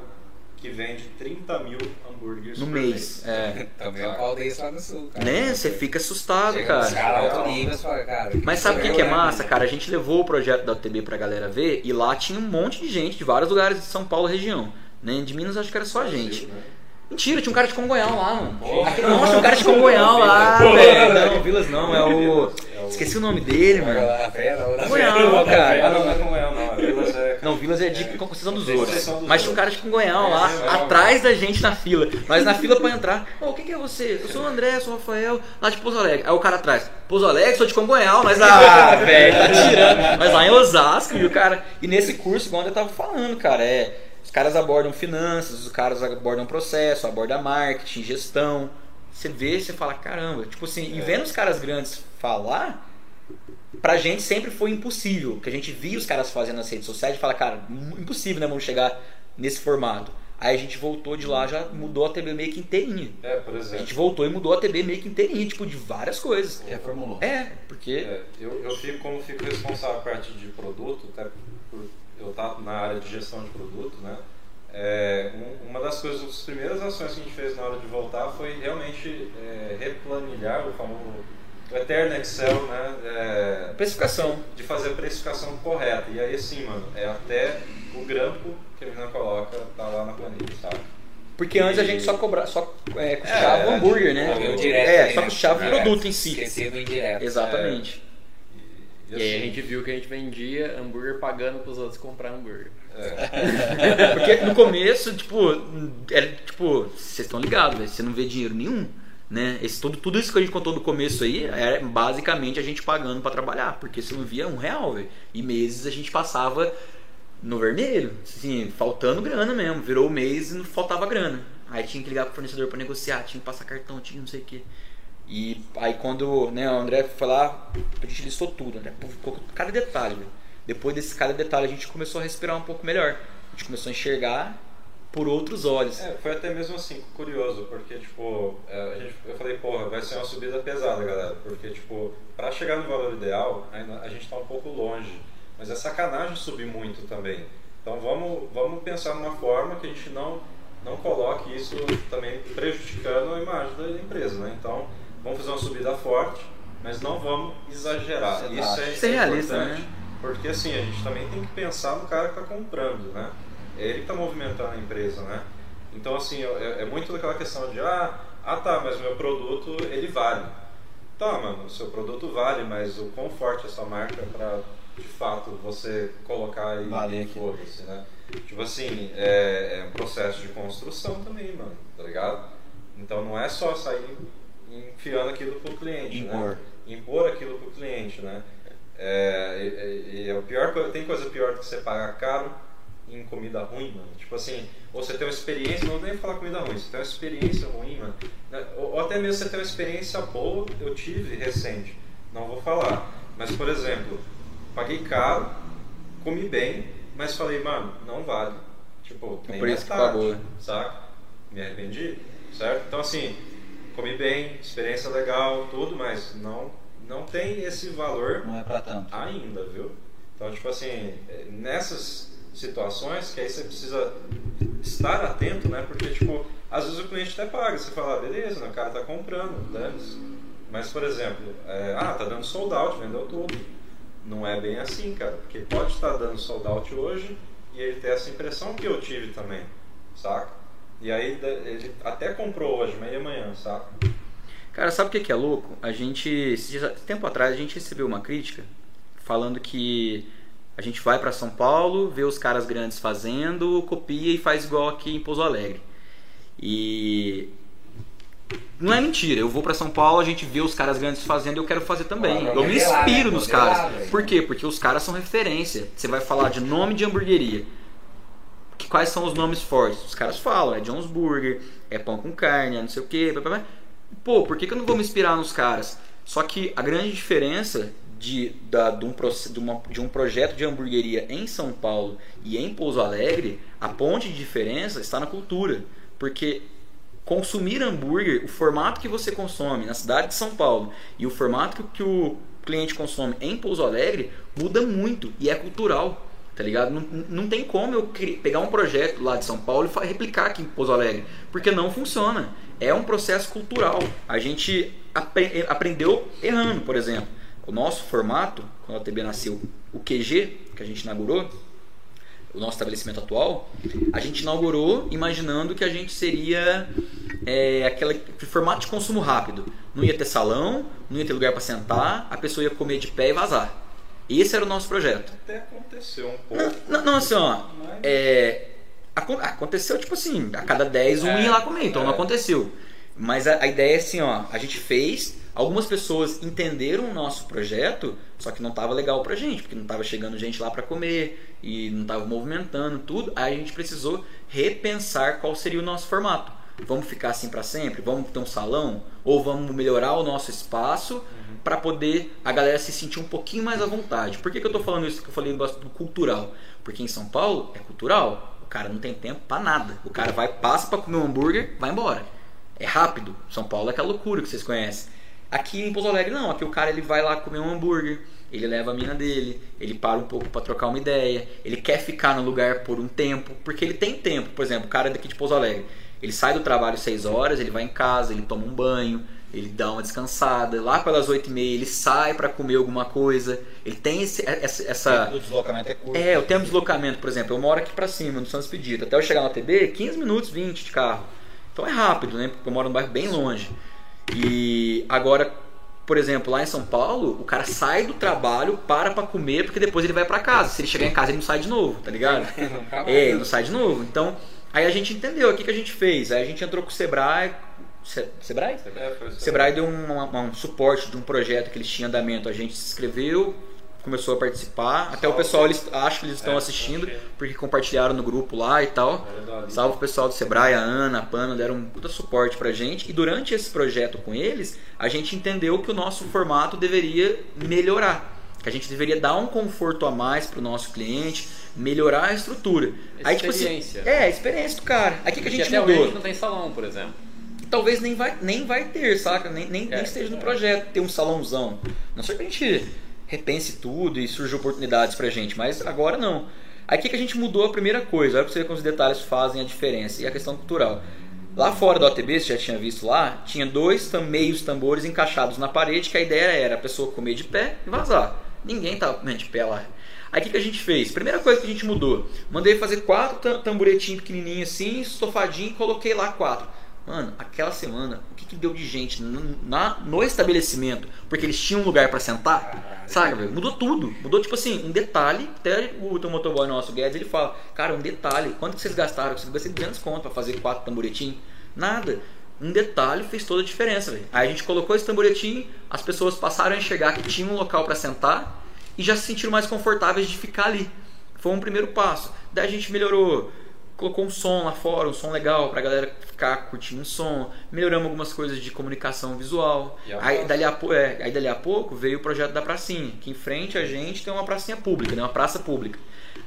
que vende 30 mil hambúrgueres No por mês. É. Também é pau desse lá no sul, cara. Né? Você fica assustado, Chega cara. caras alto nível, fala, cara. Mas sabe o que, que é massa, cara? A gente levou o projeto da UTB pra galera ver e lá tinha um monte de gente de vários lugares de São Paulo região. Né? De Minas acho que era só a gente. Né? Mentira, tinha um cara de Congonhal lá, mano. Aqui, não, tinha um cara de Congonhal lá, velho. Não, Vilas não, é o. Esqueci o nome dele, mano. Congonhal, cara. Não, não é, não. A Vilas é. Não, Vilas é de Conceição dos Ouros. Mas tinha um cara de Congonhal lá, É, é, atrás da gente na fila. Mas na fila pra entrar. Ô, quem que é você? Eu sou o André, sou o Rafael, lá de Pouso Alegre. Aí o cara atrás. Pouso Alegre, sou de Congonhal. Mas, ah, velho, tá tirando. Mas lá em Osasco, o cara... E nesse curso, igual eu tava falando, cara, é... Os caras abordam finanças, os caras abordam processo, abordam marketing, gestão. Você vê, você fala, caramba. Tipo assim, e vendo os caras grandes falar, pra gente sempre foi impossível. Porque a gente via os caras fazendo nas redes sociais e fala, cara, im- impossível, né, vamos chegar nesse formato. Aí a gente voltou de lá, já mudou a TB meio que inteirinha. É, por A exemplo. gente voltou e mudou a TB meio que inteirinha, tipo, de várias coisas. Reformulou. É, porque. É, eu, eu fico, como fico responsável por parte de produto, até por eu estar na área de gestão de produto, né? É, um- uma das coisas, as primeiras ações que a gente fez na hora de voltar foi realmente é, replanilhar o famoso o eterno Excel, né? É, Precificação. de fazer a precificação correta. E aí, assim, mano, é até o grampo que a menina coloca, tá lá na planilha, sabe? Porque antes a gente só cobrava, só é, custeava É, o hambúrguer, né? O direto É, aí, só né? custeava o É, produto em si. Esquecer do indireto. Exatamente. E, E aí a assim, gente viu que a gente vendia hambúrguer pagando pros outros comprar hambúrguer. é, Porque no começo, tipo, era tipo, vocês estão ligados, velho, você não vê dinheiro nenhum, né? Esse, tudo, tudo isso que a gente contou no começo aí era basicamente a gente pagando pra trabalhar, porque você não via um real, velho. E meses a gente passava no vermelho, assim, faltando grana mesmo. Virou o mês e não faltava grana. Aí tinha que ligar pro fornecedor para negociar, tinha que passar cartão, tinha não sei o que. E aí quando né, o André foi lá, a gente listou tudo, ficou cada detalhe. Depois desse cada detalhe a gente começou a respirar um pouco melhor. A gente começou a enxergar por outros olhos. É, foi até mesmo assim curioso, porque tipo, é, a gente, eu falei, porra, vai ser uma subida pesada, galera, porque tipo, para chegar no valor ideal, a gente está um pouco longe, mas é sacanagem subir muito também. Então vamos, vamos pensar numa forma que a gente não não coloque isso também prejudicando a imagem da empresa, né? Então vamos fazer uma subida forte, mas não vamos exagerar. Isso é, é realista, né? Porque assim, a gente também tem que pensar no cara que está comprando, né? É ele que está movimentando a empresa, né? Então assim, é, é muito daquela questão de ah, ah tá, mas meu produto ele vale. Tá, mano, o seu produto vale, mas o quão forte é essa marca para de fato você colocar e vale foda-se, né? Tipo assim, é, é, um processo de construção também, mano, tá ligado? Então não é só sair enfiando aquilo pro cliente, né? Impor. Né? Impor aquilo pro cliente, né? É, é o pior, tem coisa pior do que você pagar caro em comida ruim, mano. Tipo assim, ou você tem uma experiência, não nem falar comida ruim, você tem uma experiência ruim, mano. Né? Ou, ou até mesmo você tem uma experiência boa, eu tive recente, não vou falar. Mas, por exemplo, paguei caro, comi bem, mas falei, mano, não vale. Tipo, é por isso que pagou. Saca? Me arrependi, certo? Então, assim, comi bem, experiência legal, tudo, mas não, não tem esse valor não é pra tanto. ainda, viu? Então, tipo assim, nessas situações que aí você precisa estar atento, né? Porque, tipo, às vezes o cliente até paga, você fala, ah, beleza, né? o cara tá comprando, né? Mas, por exemplo, é, ah, tá dando sold out, vendeu tudo. Não é bem assim, cara, porque pode estar dando sold out hoje e ele ter essa impressão que eu tive também, saca? E aí ele até comprou hoje, mas e amanhã, saca? Cara, sabe o que, que é louco? A gente, tempo atrás, a gente recebeu uma crítica falando que a gente vai para São Paulo, vê os caras grandes fazendo, copia e faz igual aqui em Pouso Alegre. E não é mentira, eu vou para São Paulo, a gente vê os caras grandes fazendo e eu quero fazer também. eu me inspiro nos caras. Por quê? Porque os caras são referência. Você vai falar de nome de hamburgueria. Quais são os nomes fortes? Os caras falam, é John's Burger, é pão com carne, é não sei o quê. Pô, por que, que eu não vou me inspirar nos caras? Só que a grande diferença de, da, de, um, de, uma, de um projeto de hamburgueria em São Paulo e em Pouso Alegre, a ponte de diferença está na cultura. Porque consumir hambúrguer, o formato que você consome na cidade de São Paulo e o formato que o cliente consome em Pouso Alegre muda muito e é cultural. Tá ligado? Não, não tem como eu pegar um projeto lá de São Paulo e replicar aqui em Pouso Alegre, porque não funciona. É um processo cultural. A gente aprendeu errando, por exemplo o nosso formato, quando a TB nasceu, o QG, que a gente inaugurou, o nosso estabelecimento atual, a gente inaugurou imaginando que a gente seria é, aquele formato de consumo rápido. Não ia ter salão, não ia ter lugar para sentar, a pessoa ia comer de pé e vazar. Esse era o nosso projeto. Até aconteceu um pouco. Não, não assim, ó. É, aconteceu, tipo assim, a cada 10 um é, ia lá comer, então é. não aconteceu. Mas a, a ideia é assim, ó, a gente fez, Algumas pessoas entenderam o nosso projeto, só que não estava legal pra gente, porque não estava chegando gente lá para comer e não estava movimentando tudo. Aí a gente precisou repensar qual seria o nosso formato. Vamos ficar assim para sempre? Vamos ter um salão? Ou vamos melhorar o nosso espaço uhum. para poder a galera se sentir um pouquinho mais à vontade? Por que, que eu estou falando isso que eu falei do cultural? Porque em São Paulo é cultural. O cara não tem tempo para nada. O cara vai, passa para comer um hambúrguer, vai embora. É rápido. São Paulo é aquela loucura que vocês conhecem. Aqui em Pouso Alegre não, aqui o cara ele vai lá comer um hambúrguer, ele leva a mina dele, ele para um pouco para trocar uma ideia, ele quer ficar no lugar por um tempo, porque ele tem tempo. Por exemplo, o cara daqui de Pouso Alegre, ele sai do trabalho 6 horas, ele vai em casa, ele toma um banho, ele dá uma descansada, lá pelas 8 e meia ele sai para comer alguma coisa, ele tem esse, essa... essa... O deslocamento é curto. É, o tempo de deslocamento, por exemplo, eu moro aqui para cima, no Santos Pedido, até eu chegar na TB, 15 minutos, 20 de carro. Então é rápido, né? Porque eu moro num bairro bem longe. E agora, por exemplo, lá em São Paulo, o cara sai do trabalho, para pra comer, porque depois ele vai para casa. Se ele chegar em casa, ele não sai de novo, tá ligado? é, ele não sai de novo. Então, aí a gente entendeu o que, que a gente fez. Aí a gente entrou com o Sebrae. Se, Sebrae? Sebrae, Sebrae deu um, um, um, suporte de um projeto que eles tinham andamento. A gente se inscreveu, começou a participar. Até o pessoal, eles acho que eles estão É, assistindo, achei. porque compartilharam no grupo lá e tal. Verdade. Salve o pessoal do Sebrae, a Ana, a Pana, deram um puta suporte pra gente. E durante esse projeto com eles, a gente entendeu que o nosso formato deveria melhorar. Que a gente deveria dar um conforto a mais pro nosso cliente, melhorar a estrutura. Aí, tipo assim, Experiência. é, a experiência do cara. O que, a gente até hoje mudou? gente não tem salão, por exemplo. talvez nem vai, nem vai ter, saca? Nem, nem, nem É, esteja no projeto ter um salãozão. Não sei que a gente repense tudo e surja oportunidades pra gente, mas agora não. Aí que, a gente mudou a primeira coisa? Olha pra você ver como os detalhes fazem a diferença e a questão cultural. Lá fora do OTB, você já tinha visto lá, tinha dois meios tambores encaixados na parede, que a ideia era a pessoa comer de pé e vazar. Ninguém tava comendo de pé lá. Aí o que, que a gente fez? Primeira coisa que a gente mudou, mandei fazer quatro tam- tamboretinhos pequenininhos assim, estofadinho, e coloquei lá quatro. Mano, aquela semana, o que, que deu de gente n- na, no estabelecimento? Porque eles tinham um lugar pra sentar, sabe? velho? Mudou tudo. Mudou, tipo assim, um detalhe. Até o teu motoboy nosso, Guedes, ele fala: Cara, um detalhe. Quanto que vocês gastaram? Vocês gastaram 200 conto pra fazer quatro tamboretinhos? Nada. Um detalhe fez toda a diferença, velho. Aí a gente colocou esse tamboretinho, as pessoas passaram a enxergar que tinha um local pra sentar e já se sentiram mais confortáveis de ficar ali. Foi um primeiro passo. Daí a gente melhorou, colocou um som lá fora, um som legal pra galera ficar curtindo o som. Melhoramos algumas coisas de comunicação visual. A Aí dali a, é, aí dali a pouco veio o projeto da pracinha, que em frente a gente tem uma pracinha pública, né? uma praça pública.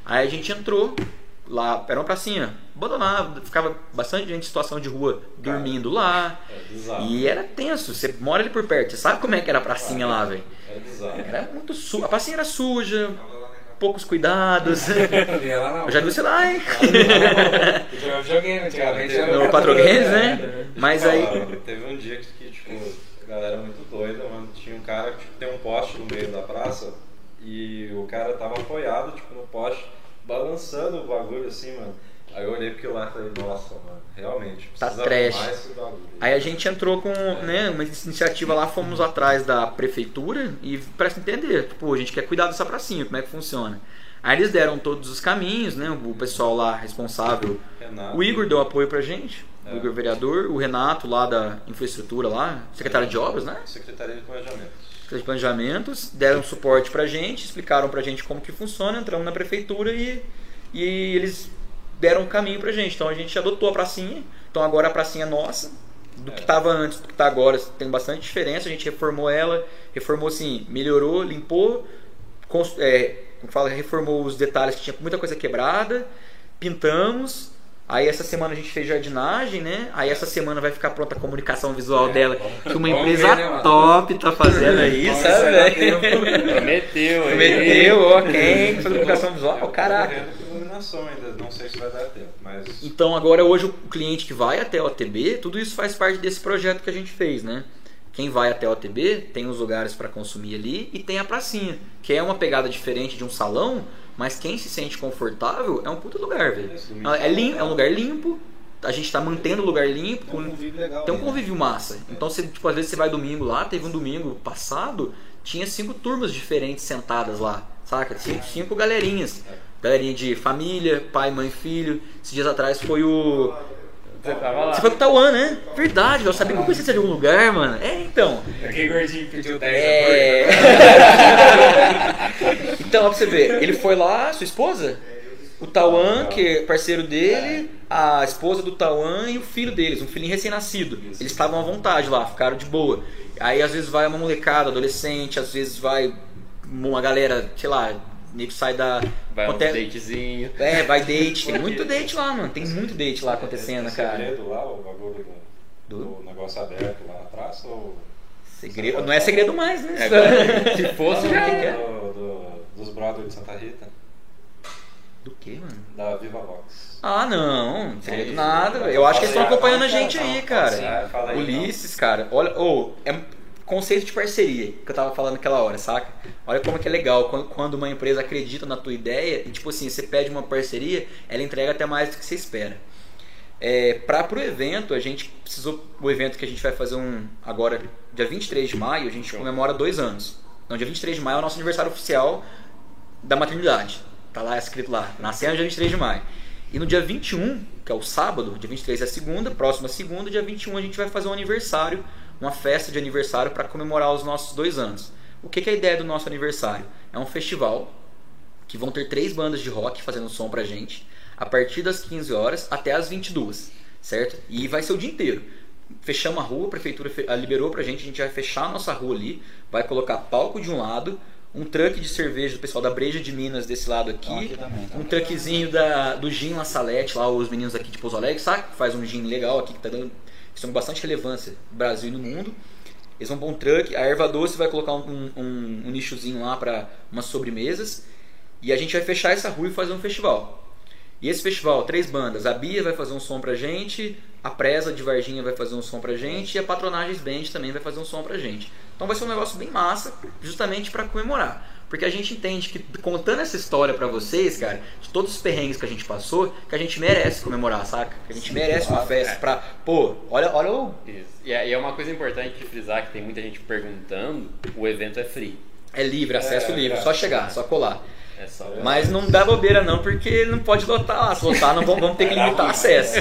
Aí a gente entrou lá, era uma pracinha abandonada, ficava bastante gente em situação de rua dormindo lá. É. E era tenso, você mora ali por perto, você sabe como é que era a pracinha lá, velho. É bizarro. Era muito suja, a pracinha era suja, poucos cuidados. Eu já vi você lá, hein? No Patro Games, né? Mas aí. Teve um dia que, tipo, a galera muito doida, mano. Tinha um cara que tipo, tem um poste no meio da praça e o cara tava apoiado, tipo, no poste, balançando o bagulho assim, mano. Aí eu olhei pro aquilo lá e falei, nossa, mano, realmente, Tá trash. arrumar esse bagulho. Aí a gente entrou com né, uma iniciativa lá, fomos atrás da prefeitura e presta entender, tipo, a gente quer cuidar dessa pracinha, como é que funciona. Aí eles deram todos os caminhos, né? O pessoal lá responsável. Renato, O Igor deu apoio pra gente, É. o Igor vereador, o Renato lá da infraestrutura lá, secretário de obras, né? Secretaria de Planejamento. De planejamentos, deram suporte pra gente, explicaram pra gente como que funciona, entramos na prefeitura e, e eles deram um caminho pra gente. Então a gente adotou a pracinha, então agora a pracinha é nossa, do que É. estava antes, do que está agora, tem bastante diferença, a gente reformou ela, reformou assim, melhorou, limpou, é, como fala, reformou os detalhes que tinha muita coisa quebrada, pintamos, Aí essa semana a gente fez jardinagem, né? Aí essa semana vai ficar pronta a comunicação visual dela, que uma empresa ver, né, top tá fazendo aí, sabe? Prometeu, aí. Prometeu, ó, quem faz comunicação visual? Caraca. Correndo com iluminação ainda, não sei se vai dar tempo, mas Então agora hoje o cliente que vai até o OTB, tudo isso faz parte desse projeto que a gente fez, né? Quem vai até o OTB tem os lugares para consumir ali e tem a pracinha, que é uma pegada diferente de um salão, mas quem se sente confortável é um puto lugar, velho. É, lim- é um lugar limpo, a gente tá mantendo o lugar limpo, Tem um com- convívio legal. tem um né? convívio massa. Então, você, tipo, às vezes você vai domingo lá, teve um domingo passado, tinha cinco turmas diferentes sentadas lá, saca? Cinco, cinco galerinhas. Galerinha de família, pai, mãe, filho. Esses dias atrás foi o. Você tava lá. Você foi pro Tauan, né? Verdade, eu sabia que eu conhecia você de algum lugar, mano. É, então. Aquele gordinho que pediu 10 É. então, ó, pra você ver, ele foi lá, sua esposa? O Tauan, que é parceiro dele, a esposa do Tauan e o filho deles, um filhinho recém-nascido. Eles estavam à vontade lá, ficaram de boa. Aí às vezes vai uma molecada, adolescente, às vezes vai uma galera, sei lá, nego sai da. Vai um acontece- datezinho. É, vai date. Tem muito date lá, mano. Tem muito date lá acontecendo, Tem cara. segredo lá, o bagulho do, Do? negócio aberto lá na praça? Ou Segredo, não é segredo mais, né? É, se fosse, Não, já. é? do, do- dos brothers de Santa Rita, Do que, mano? da Viva Vox. Ah, não, não segredo nada. Eu acho que eles estão acompanhando a gente aí, cara. Ulisses, cara. Olha, ô, é um conceito de parceria que eu tava falando naquela hora, saca? Olha como que é legal quando, uma empresa acredita na tua ideia e, tipo assim, você pede uma parceria, ela entrega até mais do que você espera. É, para pro evento, a gente precisou. O evento que a gente vai fazer um. Agora, dia 23 de maio, a gente comemora dois anos. Então, dia 23 de maio é o nosso aniversário oficial da maternidade. Tá lá escrito lá. Nascemos dia 23 de maio. E no dia 21, que é o sábado, dia 23 é a segunda, próxima segunda, dia 21 a gente vai fazer um aniversário, uma festa de aniversário para comemorar os nossos dois anos. O que, que é a ideia do nosso aniversário? É um festival que vão ter três bandas de rock fazendo som pra gente, a partir das 15 horas até as 22, certo? E vai ser o dia inteiro. Fechamos a rua, a prefeitura fe- ah, liberou pra gente, a gente vai fechar a nossa rua ali, vai colocar palco de um lado, um truck de cerveja do pessoal da Breja de Minas desse lado aqui, Então, aqui também, tá? um truckzinho da, do Gin La Salete, lá os meninos aqui de Pouso Alegre, sabe? Faz um gin legal aqui, que tá dando que são bastante relevância no Brasil e no mundo. Eles vão pôr um truck, a erva doce vai colocar um, um, um nichozinho lá para umas sobremesas. E a gente vai fechar essa rua e fazer um festival. E esse festival, três bandas. A Bia vai fazer um som pra gente, a Presa de Varginha vai fazer um som pra gente e a Patronagens Band também vai fazer um som pra gente. Então vai ser um negócio bem massa, justamente para comemorar. Porque a gente entende que contando essa história pra vocês, cara, de todos os perrengues que a gente passou, que a gente merece comemorar, saca? Que a gente merece uma festa pra. Pô, olha, olha o. Isso. E é, e é uma coisa importante de frisar que tem muita gente perguntando, o evento é free. É livre, acesso É, livre, é. só chegar, só colar. É só Mas não dá bobeira não, porque não pode lotar lá. Se lotar, não vamos, vamos ter que limitar acesso.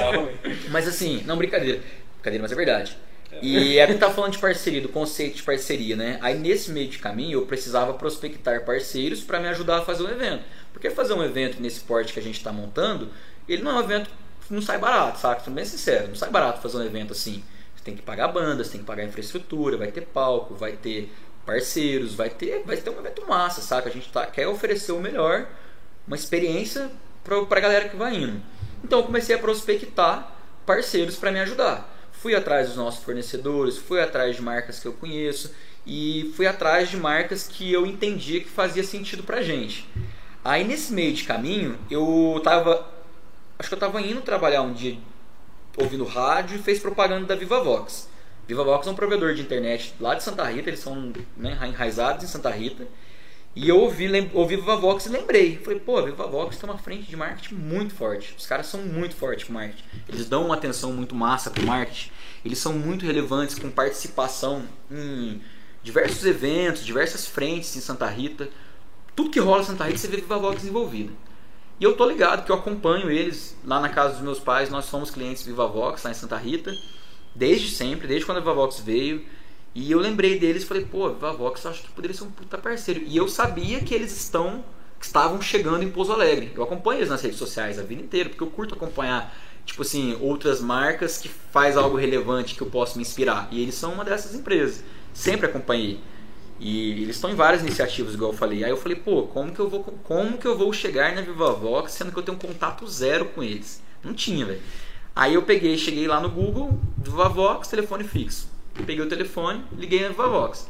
Mas assim, não, brincadeira. Brincadeira, mas é verdade. E é que tá falando de parceria, do conceito de parceria, né? Aí nesse meio de caminho eu precisava prospectar parceiros para me ajudar a fazer o evento. Porque fazer um evento nesse porte que a gente está montando, ele não é um evento não sai barato, saca? Sendo bem sincero, não sai barato fazer um evento assim. Você tem que pagar bandas, tem que pagar infraestrutura, vai ter palco, vai ter parceiros, vai ter, vai ter um evento massa, saca? A gente tá, quer oferecer o melhor, uma experiência pra, pra galera que vai indo. Então eu comecei a prospectar parceiros para me ajudar. Fui atrás dos nossos fornecedores, fui atrás de marcas que eu conheço e fui atrás de marcas que eu entendia que fazia sentido pra gente. Aí nesse meio de caminho, eu tava acho que eu tava indo trabalhar um dia ouvindo rádio e fez propaganda da VivaVox. VivaVox é um provedor de internet lá de Santa Rita, eles são né, enraizados em Santa Rita. E eu ouvi, ouvi VivaVox e lembrei. Falei, pô, a VivaVox tem uma frente de marketing muito forte. Os caras são muito fortes com marketing. Eles dão uma atenção muito massa pro marketing. Eles são muito relevantes com participação em diversos eventos, diversas frentes em Santa Rita. Tudo que rola em Santa Rita você vê VivaVox envolvida. E eu tô ligado que eu acompanho eles lá na casa dos meus pais. Nós somos clientes VivaVox lá em Santa Rita. Desde sempre, desde quando a VivaVox veio. E eu lembrei deles e falei, pô, VivaVox eu acho que poderia ser um puta parceiro. E eu sabia que eles estão, que estavam chegando em Pouso Alegre. Eu acompanho eles nas redes sociais a vida inteira, porque eu curto acompanhar, tipo assim, outras marcas que faz algo relevante que eu posso me inspirar. E eles são uma dessas empresas. Sempre acompanhei. E eles estão em várias iniciativas, igual eu falei. Aí eu falei, pô, como que eu vou, como que eu vou chegar na VivaVox sendo que eu tenho um contato zero com eles? Não tinha, velho. Aí eu peguei, cheguei lá no Google, VivaVox, telefone fixo. Peguei o telefone, liguei na VivaVox.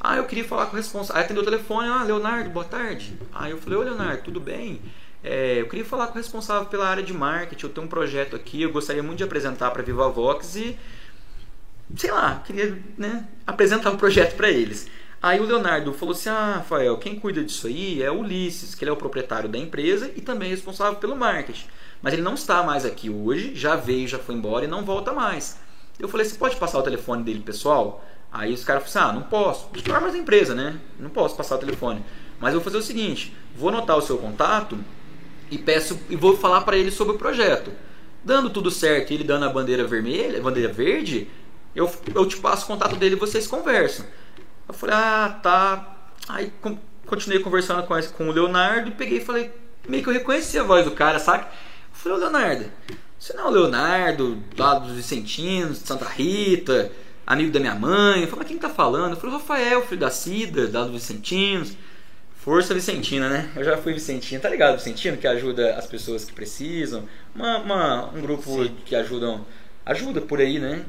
Ah, eu queria falar com o responsável. Aí atendeu o telefone, ah, Leonardo, boa tarde. Aí eu falei, ô Leonardo, tudo bem? É, eu queria falar com o responsável pela área de marketing. Eu tenho um projeto aqui, eu gostaria muito de apresentar para a VivaVox e sei lá, queria né, apresentar um projeto para eles. Aí o Leonardo falou assim: Ah, Rafael, quem cuida disso aí é o Ulisses, que ele é o proprietário da empresa e também responsável pelo marketing. Mas ele não está mais aqui hoje, já veio, já foi embora e não volta mais. Eu falei: Você pode passar o telefone dele pessoal? Aí os caras falaram assim: Ah, não posso. Os normas da empresa, né? Não posso passar o telefone. Mas eu vou fazer o seguinte: vou anotar o seu contato e peço e vou falar para ele sobre o projeto. Dando tudo certo ele dando a bandeira vermelha, bandeira verde, eu, eu te passo o contato dele e vocês conversam. Eu falei, ah, tá. Aí continuei conversando com, com o Leonardo e peguei e falei, meio que eu reconheci a voz do cara, saca? Eu falei, ô Leonardo, você não é o Leonardo lá dos Vicentinos, de Santa Rita, amigo da minha mãe? Eu falei, mas quem tá falando? Eu falei, Rafael, filho da Cida, lá dos Vicentinos. Força Vicentina, né? Eu já fui Vicentina, tá ligado? Vicentino que ajuda as pessoas que precisam. Uma, uma- um grupo que ajudam, ajuda por aí, né?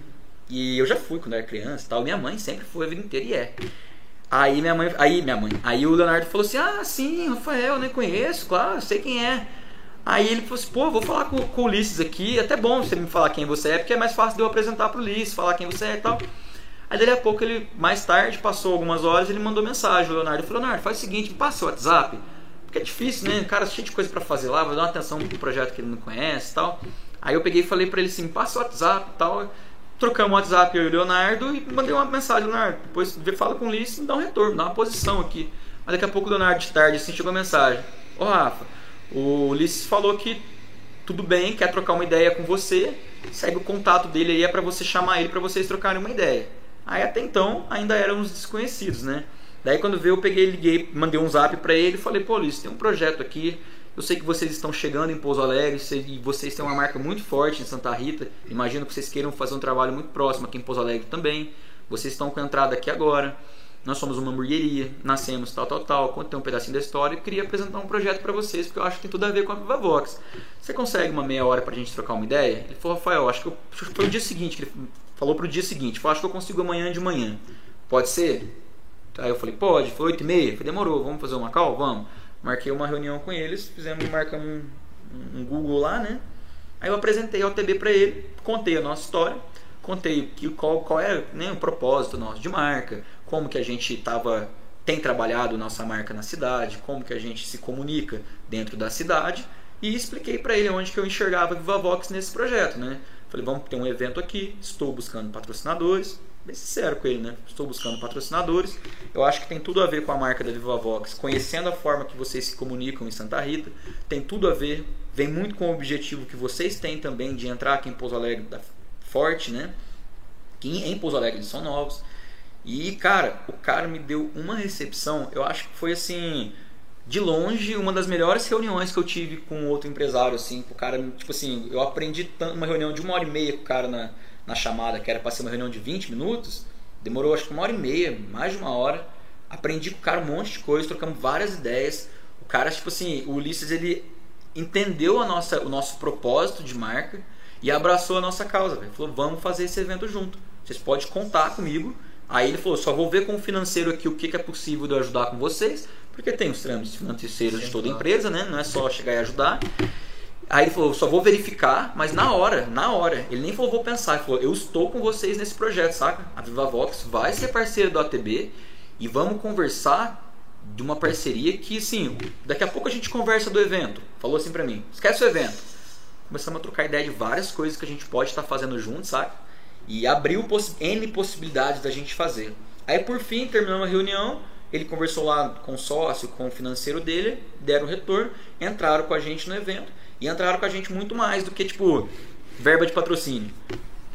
E eu já fui quando era criança e tal. Minha mãe sempre foi a vida inteira e é. Aí minha mãe, aí minha mãe, aí o Leonardo falou assim: "Ah, sim, Rafael, nem conheço, claro, sei quem é". Aí ele falou assim: "Pô, vou falar com, com o Ulisses aqui, até bom você me falar quem você é, porque é mais fácil de eu apresentar pro Ulisses, falar quem você é e tal". Aí dali a pouco ele, mais tarde, passou algumas horas, ele mandou mensagem, o Leonardo falou: "Leonardo, faz o seguinte, me passa o WhatsApp". Porque é difícil, né? O cara cheio de coisa pra fazer lá, vai dar uma atenção pro projeto que ele não conhece e tal. Aí eu peguei e falei pra ele assim: "Passa o WhatsApp e tal". Trocamos o WhatsApp eu e o Leonardo e mandei uma mensagem, Leonardo. Depois fala com o Ulisses e dá um retorno, dá uma posição aqui. Mas daqui a pouco o Leonardo de tarde assim chegou a mensagem. Ô Rafa, o Ulisses falou que tudo bem, quer trocar uma ideia com você, segue o contato dele aí, é pra você chamar ele pra vocês trocarem uma ideia. Aí até então ainda éramos desconhecidos, né? Daí quando veio, eu peguei, liguei, mandei um zap para ele e falei, pô, Luiz, tem um projeto aqui. Eu sei que vocês estão chegando em Pouso Alegre e vocês têm uma marca muito forte em Santa Rita. Imagino que vocês queiram fazer um trabalho muito próximo aqui em Pouso Alegre também. Vocês estão com a entrada aqui agora. Nós somos uma hamburgueria, nascemos tal, tal, tal. Contei um pedacinho da história e queria apresentar um projeto para vocês, porque eu acho que tem tudo a ver com a Viva Vox. Você consegue uma meia hora pra gente trocar uma ideia? Ele falou, Rafael, acho que, eu, foi o dia seguinte, que ele falou pro dia seguinte. Falou, acho que eu consigo amanhã de manhã. Pode ser? Aí eu falei, pode, foi 8 e meia. Falei, demorou, vamos fazer uma call? Vamos. Marquei uma reunião com eles, fizemos, marcamos um, um Google lá, né? Aí eu apresentei ao TB para ele, contei a nossa história, contei que, qual, qual é né, o propósito nosso de marca, como que a gente tava, tem trabalhado nossa marca na cidade, como que a gente se comunica dentro da cidade e expliquei para ele onde que eu enxergava Viva Vox nesse projeto, né? Falei, vamos ter um evento aqui, estou buscando patrocinadores, bem sincero com ele, né? Estou buscando patrocinadores. Eu acho que tem tudo a ver com a marca da Viva Vox, conhecendo a forma que vocês se comunicam em Santa Rita, tem tudo a ver, vem muito com o objetivo que vocês têm também de entrar aqui em Pouso Alegre da Forte, né? Que em Pouso Alegre eles são novos. E, cara, o cara me deu uma recepção, eu acho que foi assim, de longe, uma das melhores reuniões que eu tive com outro empresário, assim, o cara, tipo assim, eu aprendi tanto, uma reunião de uma hora e meia com o cara na, na chamada, que era para ser uma reunião de 20 minutos, demorou acho que uma hora e meia, mais de uma hora. Aprendi com o cara um monte de coisa, trocamos várias ideias. O cara, tipo assim, o Ulisses, ele entendeu a nossa, o nosso propósito de marca e abraçou a nossa causa. Ele falou, vamos fazer esse evento junto. Vocês podem contar comigo. Aí ele falou, só vou ver com o financeiro aqui o que é possível de eu ajudar com vocês, porque tem os trâmites financeiros de toda empresa, né? Não é só chegar e ajudar. Aí ele falou, só vou verificar, mas na hora, na hora. Ele nem falou, vou pensar. Ele falou, eu estou com vocês nesse projeto, saca? A Viva Vox vai ser parceira do ATB e vamos conversar de uma parceria que, sim, daqui a pouco a gente conversa do evento. Falou assim pra mim, esquece o evento. Começamos a trocar ideia de várias coisas que a gente pode estar fazendo junto, saca? E abriu poss N possibilidades da gente fazer. Aí por fim, terminamos a reunião, ele conversou lá com o sócio, com o financeiro dele, deram retorno, entraram com a gente no evento e entraram com a gente muito mais do que, tipo, verba de patrocínio.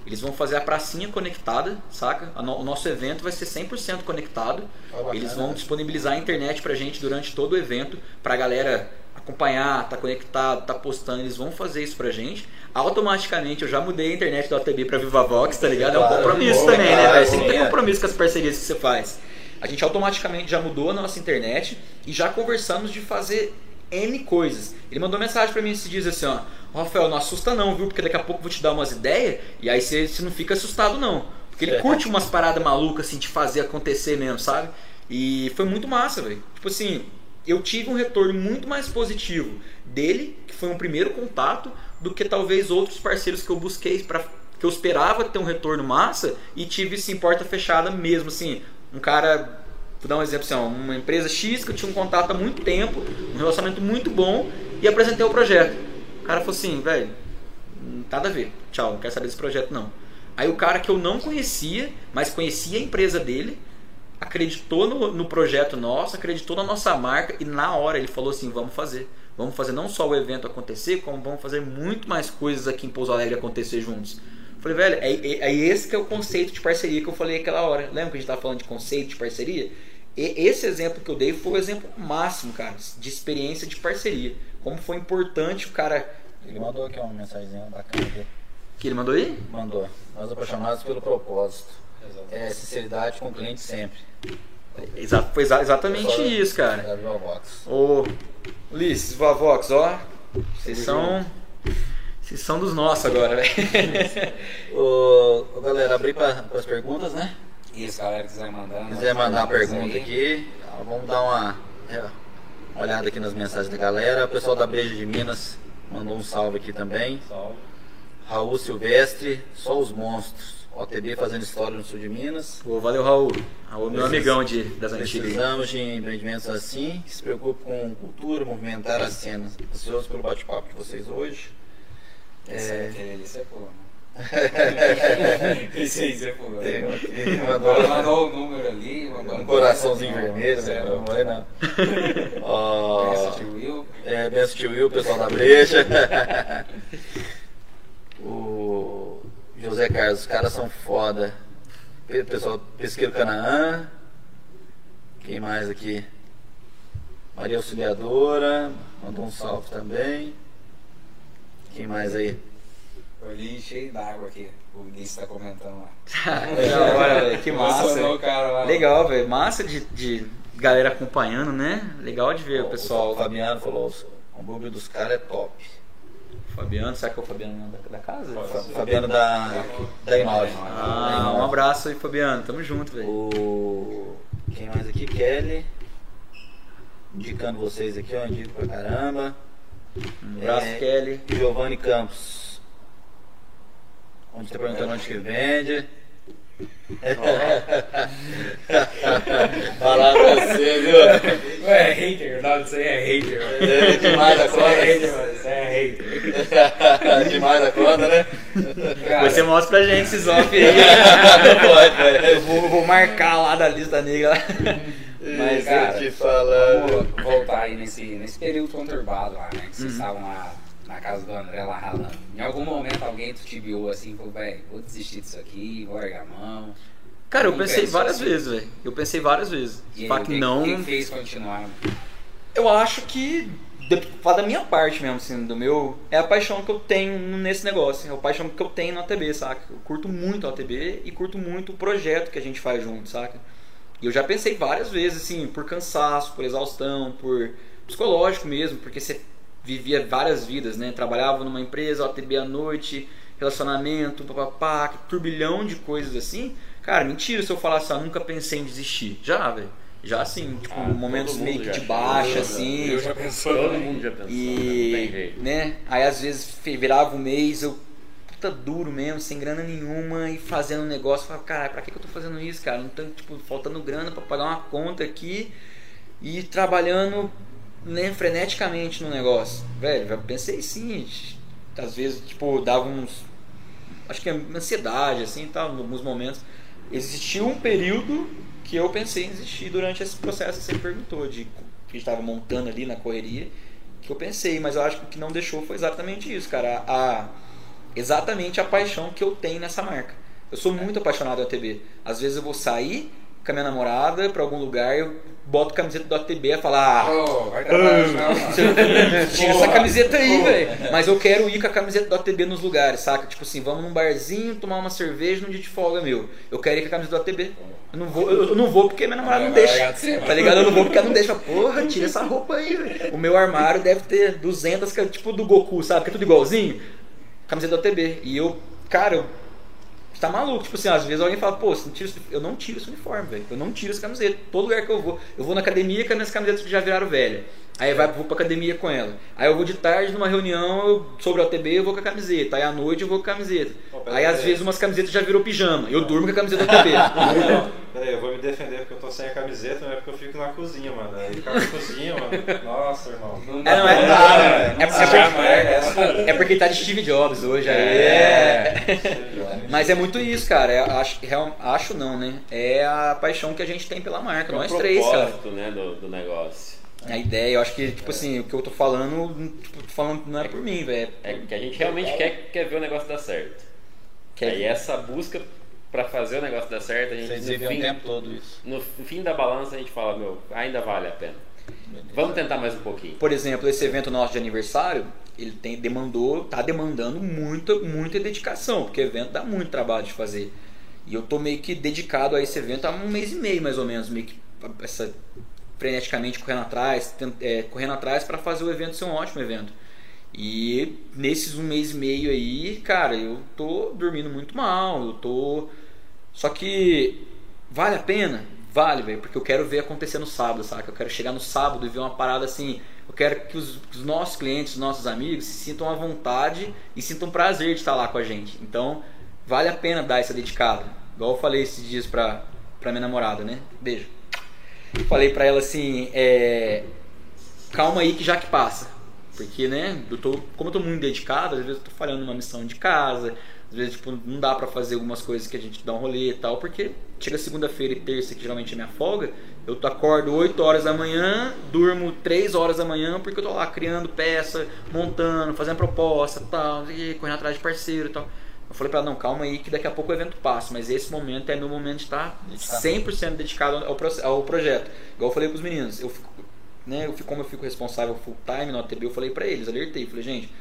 Eles vão fazer a pracinha conectada, saca? O nosso evento vai ser 100% conectado. Eles vão disponibilizar a internet pra gente durante todo o evento, pra galera acompanhar, tá conectado, tá postando. Eles vão fazer isso pra gente. Automaticamente eu já mudei a internet do ATB pra VivaVox, tá ligado? É um compromisso também, né, velho? Você tem que ter compromisso com as parcerias que você faz. A gente automaticamente já mudou a nossa internet e já conversamos de fazer N coisas. Ele mandou mensagem para mim esses dias assim, ó. Rafael, não assusta não, viu? Porque daqui a pouco eu vou te dar umas ideias e aí você, você não fica assustado não. Porque ele é. curte umas paradas malucas assim de fazer acontecer mesmo, sabe? E foi muito massa, velho. Tipo assim, eu tive um retorno muito mais positivo dele, que foi um primeiro contato, do que talvez outros parceiros que eu busquei para que eu esperava ter um retorno massa e tive sim porta fechada mesmo assim. Um cara Vou dar um exemplo assim, uma empresa X que eu tinha um contato há muito tempo, um relacionamento muito bom, e apresentei o projeto. O cara falou assim, velho, nada a ver, tchau, não quero saber desse projeto não. Aí o cara que eu não conhecia, mas conhecia a empresa dele, acreditou no, no projeto nosso, acreditou na nossa marca, e na hora ele falou assim, vamos fazer. Vamos fazer não só o evento acontecer, como vamos fazer muito mais coisas aqui em Pouso Alegre acontecer juntos. Falei, velho, é, é, é, esse que é o conceito de parceria que eu falei aquela hora. Lembra que a gente estava falando de conceito de parceria? E esse exemplo que eu dei foi o exemplo máximo, cara, de experiência de parceria. Como foi importante o cara. Ele mandou aqui uma mensagem bacana. Que ele mandou aí? Mandou. Nós apaixonados pelo propósito. É sinceridade com o cliente sempre. Exato, foi exa exatamente isso, cara. Ô, Ulisses, Vivovox, ó. Vocês são. Vocês são dos nossos agora, velho. ô, galera, abri para as perguntas, né? Isso, galera, quiser mandar. Quiser mandar uma pergunta aqui, vamos dar uma, é, uma olhada aqui nas mensagens da galera. O pessoal da Beijo de Minas mandou um salve aqui também. Salve. Raul Silvestre, só os monstros. OTB fazendo história no sul de Minas. Pô, valeu, Raul. Raul, meu amigão de, das antigas. Precisamos de empreendimentos assim, que se preocupem com cultura, movimentar as cenas. Ansioso pelo bate-papo de vocês hoje. É, é, isso é pô. Esse aí você um aqui, mandou, mandou o número ali. Um coraçãozinho vermelho, né? Não não. oh, Benção tio Will. É, benção tio Will, pessoal da brecha. o José Carlos, os caras são foda. Pessoal, pesqueiro Canaã. Quem mais aqui? Maria Auxiliadora, mandou um salve também. Quem mais aí? Olhei cheio d'água aqui. O Vinícius tá comentando lá. da hora, velho. Que massa. O lá. Legal, velho. Massa de, de galera acompanhando, né? Legal de ver o pessoal. O Fabiano falou: o hambúrguer dos caras é top. Fabiano, será que é o Fabiano da, da casa? Fa- Fabiano da, da Inove. Ah, um abraço aí, Fabiano. Tamo junto, velho. O... Quem mais aqui? Kelly. Indicando vocês aqui, ó. Indico pra caramba. Um abraço, É, Kelly. Giovanni Campos. Onde tá perguntando onde que vende. Falar pra você, viu? Ué, é hater, não, isso aí é hater. mano. É demais da Isso aí é conta. hater, mano. Isso é hater. Demais da conta, né? Cara, Você mostra pra gente esses off aí. Não pode, velho. Eu vou, vou marcar lá da lista negra. Mas, Isso, cara, eu te falando. Vamos voltar aí nesse, nesse período conturbado lá, né? Que Uhum. vocês estavam lá na casa do André lá ralando. Em algum momento alguém te tibiou assim, falou, velho, vou desistir disso aqui, vou largar a mão. Cara, eu pensei isso várias assim. vezes, velho. Eu pensei várias vezes. E Só o que não. o que fez continuar? Eu acho que. de- Fala da minha parte mesmo, assim, do meu. É a paixão que eu tenho nesse negócio. É a paixão que eu tenho na ATB, saca? Eu curto muito a ATB e curto muito o projeto que a gente faz junto, saca? E eu já pensei várias vezes, assim, por cansaço, por exaustão, por psicológico mesmo, porque você vivia várias vidas, né? Trabalhava numa empresa, ATB à noite, relacionamento, papapá, que turbilhão de coisas assim. Cara, mentira se eu falasse, ah, nunca pensei em desistir. Já, velho. Já assim, tipo, Ah, momentos meio que de baixa, assim. Eu já pensou. Todo mundo já pensou, né? E, né, aí às vezes virava um mês, eu, puta duro mesmo, sem grana nenhuma, e fazendo um negócio, falava, cara, pra que, que eu tô fazendo isso, cara? Não tô, tipo, faltando grana pra pagar uma conta aqui e trabalhando, né, freneticamente no negócio. Velho, pensei sim, às vezes, tipo, dava uns, acho que é ansiedade, assim, tal, em alguns momentos. Existiu um período que eu pensei em desistir durante esse processo que você perguntou, de que a estava montando ali na correria, que eu pensei, mas eu acho que o que não deixou foi exatamente isso, cara. A, exatamente a paixão que eu tenho nessa marca. Eu sou muito apaixonado da ATB. Às vezes eu vou sair com a minha namorada pra algum lugar, eu boto camiseta do ATB e falar, ah, Oh, vai você tira essa camiseta aí, velho. Mas eu quero ir com a camiseta do ATB nos lugares, saca? Tipo assim, vamos num barzinho tomar uma cerveja num dia de folga meu. Eu quero ir com a camiseta do ATB. Eu não vou, eu não vou porque minha namorada não deixa. Tá ligado? Eu não vou porque ela não deixa. Porra, tira essa roupa aí, velho. O meu armário deve ter 200, que é tipo do Goku, sabe? Que é tudo igualzinho. Camiseta do ATB. E eu, cara, eu tá maluco. Tipo assim, às vezes alguém fala, pô, não eu não tiro esse uniforme, velho. Eu não tiro essa camiseta. Todo lugar que eu vou. Eu vou na academia com as minhas camisetas que já viraram velha. Aí vai, vou pra academia com ela. Aí eu vou de tarde numa reunião eu- sobre o ATB, eu vou com a camiseta. Aí à noite eu vou com a camiseta. Aí às aí. vezes umas camisetas já virou pijama. Eu durmo com a camiseta do ATB. Não, Peraí, eu vou me defender porque eu tô sem a camiseta, mas é porque eu fico na cozinha, mano. Aí ficar na cozinha, mano. Nossa, irmão. Não É, não é? Não dá, né? É, é, Não porque, dá, é porque tá de Steve Jobs hoje. Aí É. Mas é muito isso, cara. É, acho, acho não, né? É a paixão que a gente tem pela marca. É o Nós três, cara. propósito, né, do, do negócio. A ideia, eu acho que, tipo assim, o que eu tô falando, tipo, tô falando não é por mim, velho. É que a gente realmente quer, quer ver o negócio dar certo. Quer- Aí essa busca pra fazer o negócio dar certo, a gente Vocês no vivem o fim, tempo todo isso. no fim da balança a gente fala, meu, ainda vale a pena. Vamos tentar mais um pouquinho. Por exemplo, esse evento nosso de aniversário, ele tem, demandou, tá demandando muita, muita dedicação, porque o evento dá muito trabalho de fazer. E eu tô meio que dedicado a esse evento há um mês e meio, mais ou menos, meio que essa, freneticamente correndo atrás, é, correndo atrás para fazer o evento ser um ótimo evento. E nesses um mês e meio aí, cara, eu tô dormindo muito mal, eu tô. Só que vale a pena? Vale, velho, porque eu quero ver acontecer no sábado, saca? Eu quero chegar no sábado e ver uma parada assim. Eu quero que os, os nossos clientes, os nossos amigos se sintam à vontade e sintam prazer de estar lá com a gente. Então, vale a pena dar essa dedicada. Igual eu falei esses dias pra, pra minha namorada, né? Beijo. Falei pra ela assim, é, calma aí que já que passa. Porque, né, eu tô, como eu tô muito dedicado, às vezes eu tô falhando numa missão de casa, às vezes, tipo, não dá pra fazer algumas coisas que a gente dá um rolê e tal, porque chega segunda-feira e terça, que geralmente é minha folga, eu acordo 8 horas da manhã, durmo 3 horas da manhã, porque eu tô lá criando peça, montando, fazendo proposta tal, e correndo atrás de parceiro e tal. Eu falei pra ela, não, calma aí que daqui a pouco o evento passa, mas esse momento é meu momento de estar 100% dedicado ao, ao projeto. Igual eu falei pros meninos, eu fico, né, eu fico, como eu fico responsável full time na OTB, eu falei pra eles, alertei, falei, gente,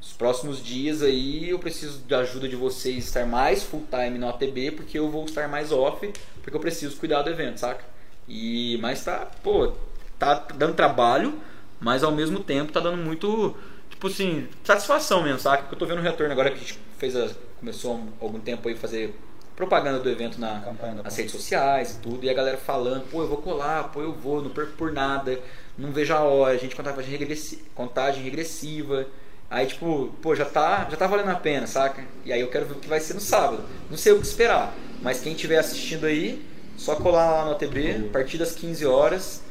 os próximos dias aí eu preciso da ajuda de vocês estar mais full time na OTB, porque eu vou estar mais off, porque eu preciso cuidar do evento, saca? E, mas tá, pô, tá dando trabalho, mas ao mesmo tempo tá dando muito, tipo assim, satisfação mesmo, saca? Porque eu tô vendo o retorno agora que a gente fez a, começou há algum tempo aí fazer propaganda do evento na, nas redes sociais e tudo, e a galera falando, pô, eu vou colar, pô, eu vou, não perco por nada, não vejo a hora, a gente contagem, contagem regressiva. Aí, tipo, pô, já tá, já tá valendo a pena, saca? E aí eu quero ver o que vai ser no sábado. Não sei o que esperar, mas quem estiver assistindo aí, só colar lá no ATB, a partir das 15 horas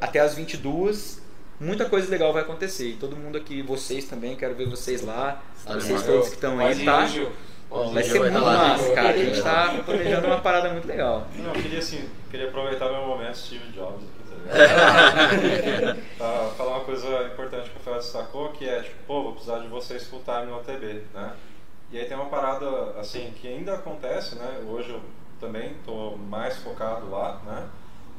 até as 22. Muita coisa legal vai acontecer. E todo mundo aqui, vocês também, quero ver vocês lá. Vocês todos que estão aí, tá? Vai ser muito massa, cara. A gente tá planejando uma parada muito legal. Não, eu queria assim, queria aproveitar meu momento Steve Jobs aqui, tá ligado? pra falar uma coisa importante que o Rafael destacou, que é tipo, pô, vou precisar de vocês full time no ATB, né? E aí tem uma parada assim que ainda acontece, né? Hoje eu também tô mais focado lá, né?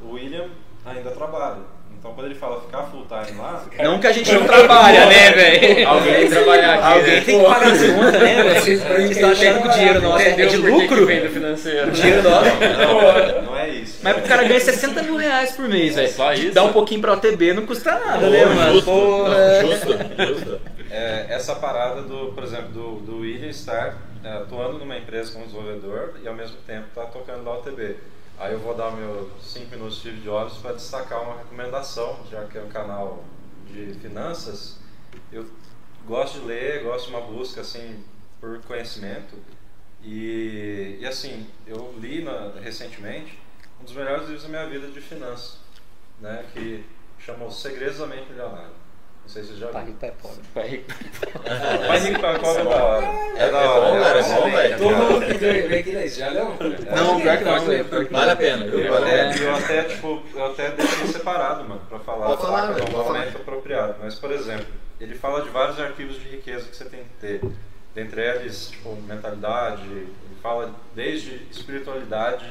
O William ainda trabalha. Então quando ele fala ficar full time lá, Não que a gente não trabalha, né, velho? Alguém tem que trabalhar aqui, Alguém né? tem que pagar as contas, né, velho? Vocês estão achando que o dinheiro nosso é de lucro? Vem do financeiro. O dinheiro nosso. não, não é isso. Mas o cara ganha 60 mil reais por mês, velho. só isso? Dá um pouquinho pra OTB não custa nada, né, mano? Porra. Justo, justo. é, essa parada do, por exemplo, do, do William estar é, atuando numa empresa como desenvolvedor e ao mesmo tempo estar tocando na OTB. Aí eu vou dar meus 5 minutos de Steve para destacar uma recomendação, já que é um canal de finanças. Eu gosto de ler, gosto de uma busca assim por conhecimento e, e assim eu li na- recentemente um dos melhores livros da minha vida de finanças, né, que chama Os Segredos da Mente Milionária. Não sei se vocês já viram. rico, é pobre. Mas rico para pobre é da hora. É da É hora. bom, cara, é bom, excelente. velho. Todo mundo que veio aqui daí, já leu? Não, pior que não. Vale a pena? Eu até, pena. eu até, tipo, eu até deixei separado, mano, pra falar. Pode falar, velho, pode falar. momento apropriado. Mas, por exemplo, ele fala de vários arquivos de riqueza que você tem que ter. Dentre eles, tipo, mentalidade, ele fala desde espiritualidade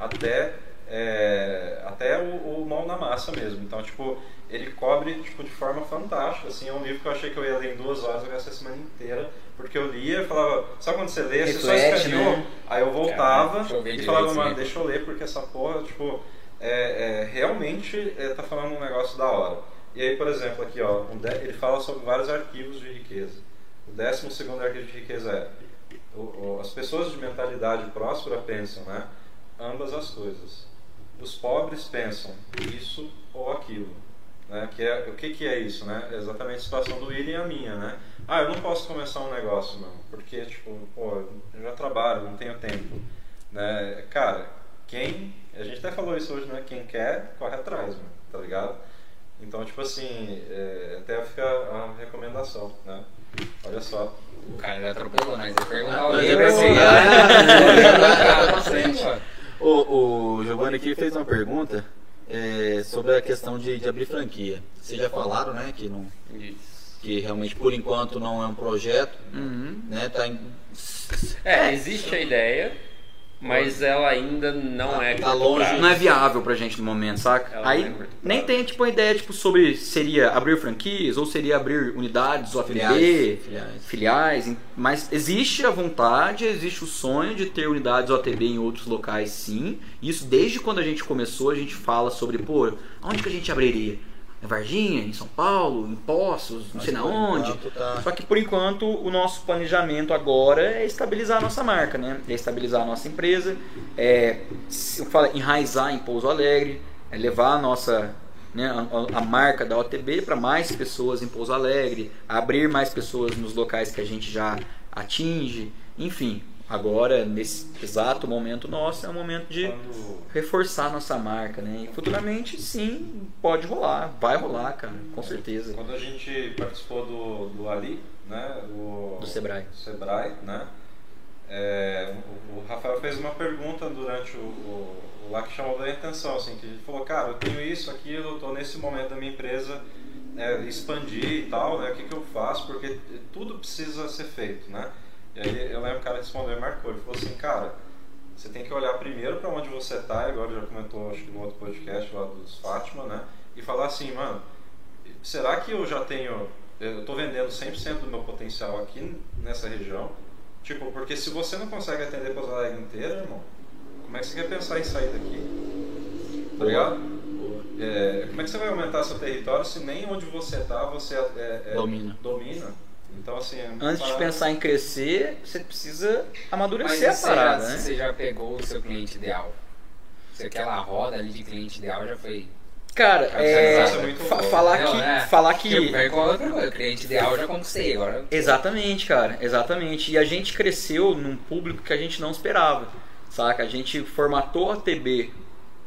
até, é, até o, o mão na massa mesmo. Então, tipo, ele cobre tipo, de forma fantástica. Assim, é um livro que eu achei que eu ia ler em duas horas, eu gastei a semana inteira. Porque eu lia e falava, sabe quando você lê, você só escaneou? né? Aí eu voltava Cara, eu e falava, mano, deixa eu ler porque essa porra, tipo, é, é, realmente é, tá falando um negócio da hora. E aí, por exemplo, aqui, ó, um de- ele fala sobre vários arquivos de riqueza. O décimo segundo arquivo de riqueza é o- o- as pessoas de mentalidade próspera pensam, né? Ambas as coisas. Os pobres pensam isso ou aquilo. Né? Que é, o que, que é isso, né? É exatamente a situação do William e a minha, né? Ah, eu não posso começar um negócio, não, porque, tipo, pô, eu já trabalho, não tenho tempo. Né? Cara, quem. A gente até falou isso hoje, né? Quem quer, corre atrás, mano, tá ligado? Então, tipo assim, é, até fica a recomendação, né? Olha só. O cara já atropelou, Mas alguém eu pra perguntei. você. pra frente, mano. O, o Giovanni aqui fez uma pergunta é, sobre a questão de, de abrir franquia. Vocês já falaram, né, que, não, Isso. que realmente por enquanto não é um projeto, Uhum. né, tá em, É, existe a ideia, mas ela ainda não é Tá longe. prazo. Não é viável pra gente no momento, saca? Ela Aí é nem tem tipo uma ideia tipo sobre seria abrir franquias ou seria abrir unidades OFB, Filiais, filiais. filiais, mas existe a vontade, existe o sonho de ter unidades OTB em outros locais, sim. Isso desde quando a gente começou, a gente fala sobre, pô, onde que a gente abriria? Em Varginha, em São Paulo, em Poços, não Mas sei na onde. enquanto tá- Só que por enquanto o nosso planejamento agora é estabilizar a nossa marca, né? É estabilizar a nossa empresa, é eu falo, enraizar em Pouso Alegre, é levar a nossa né, a, a marca da OTB para mais pessoas em Pouso Alegre, abrir mais pessoas nos locais que a gente já atinge, enfim. Agora, nesse exato momento nosso, é o momento de reforçar nossa marca, né? E futuramente, sim, pode rolar, vai rolar, cara, com certeza. quando a gente participou do, do Ali, né? O, Do Sebrae. Sebrae, né? é, o, o Rafael fez uma pergunta durante o, o, o lá que chamou a atenção, assim, que ele falou, cara, eu tenho isso, aquilo, eu estou nesse momento da minha empresa é, expandir e tal, né? O que, que eu faço? Porque tudo precisa ser feito, né? E aí eu lembro que o cara respondeu e marcou. Ele falou assim, cara, você tem que olhar primeiro para onde você tá, agora já comentou acho que no outro podcast lá dos Fátima, né? E falar assim, mano, será que eu já tenho. Eu tô vendendo 100% do meu potencial aqui nessa região? Tipo, porque se você não consegue atender Pouso Alegre inteira, irmão, como é que você quer pensar em sair daqui? Tá ligado? É, como é que você vai aumentar seu território se nem onde você tá você é, é, Domina. domina? Então, assim, é Antes de pensar em crescer, você precisa Mas amadurecer a você, parada, já, né? você já pegou o seu cliente ideal? Você aquela roda ali de cliente ideal já foi. Cara, é, é fa- falar Não, que, é. falar que, é outra coisa, o cliente ideal eu já conquistei, agora. Exatamente, cara, exatamente. E a gente cresceu num público que a gente não esperava, saca? A gente formatou a TB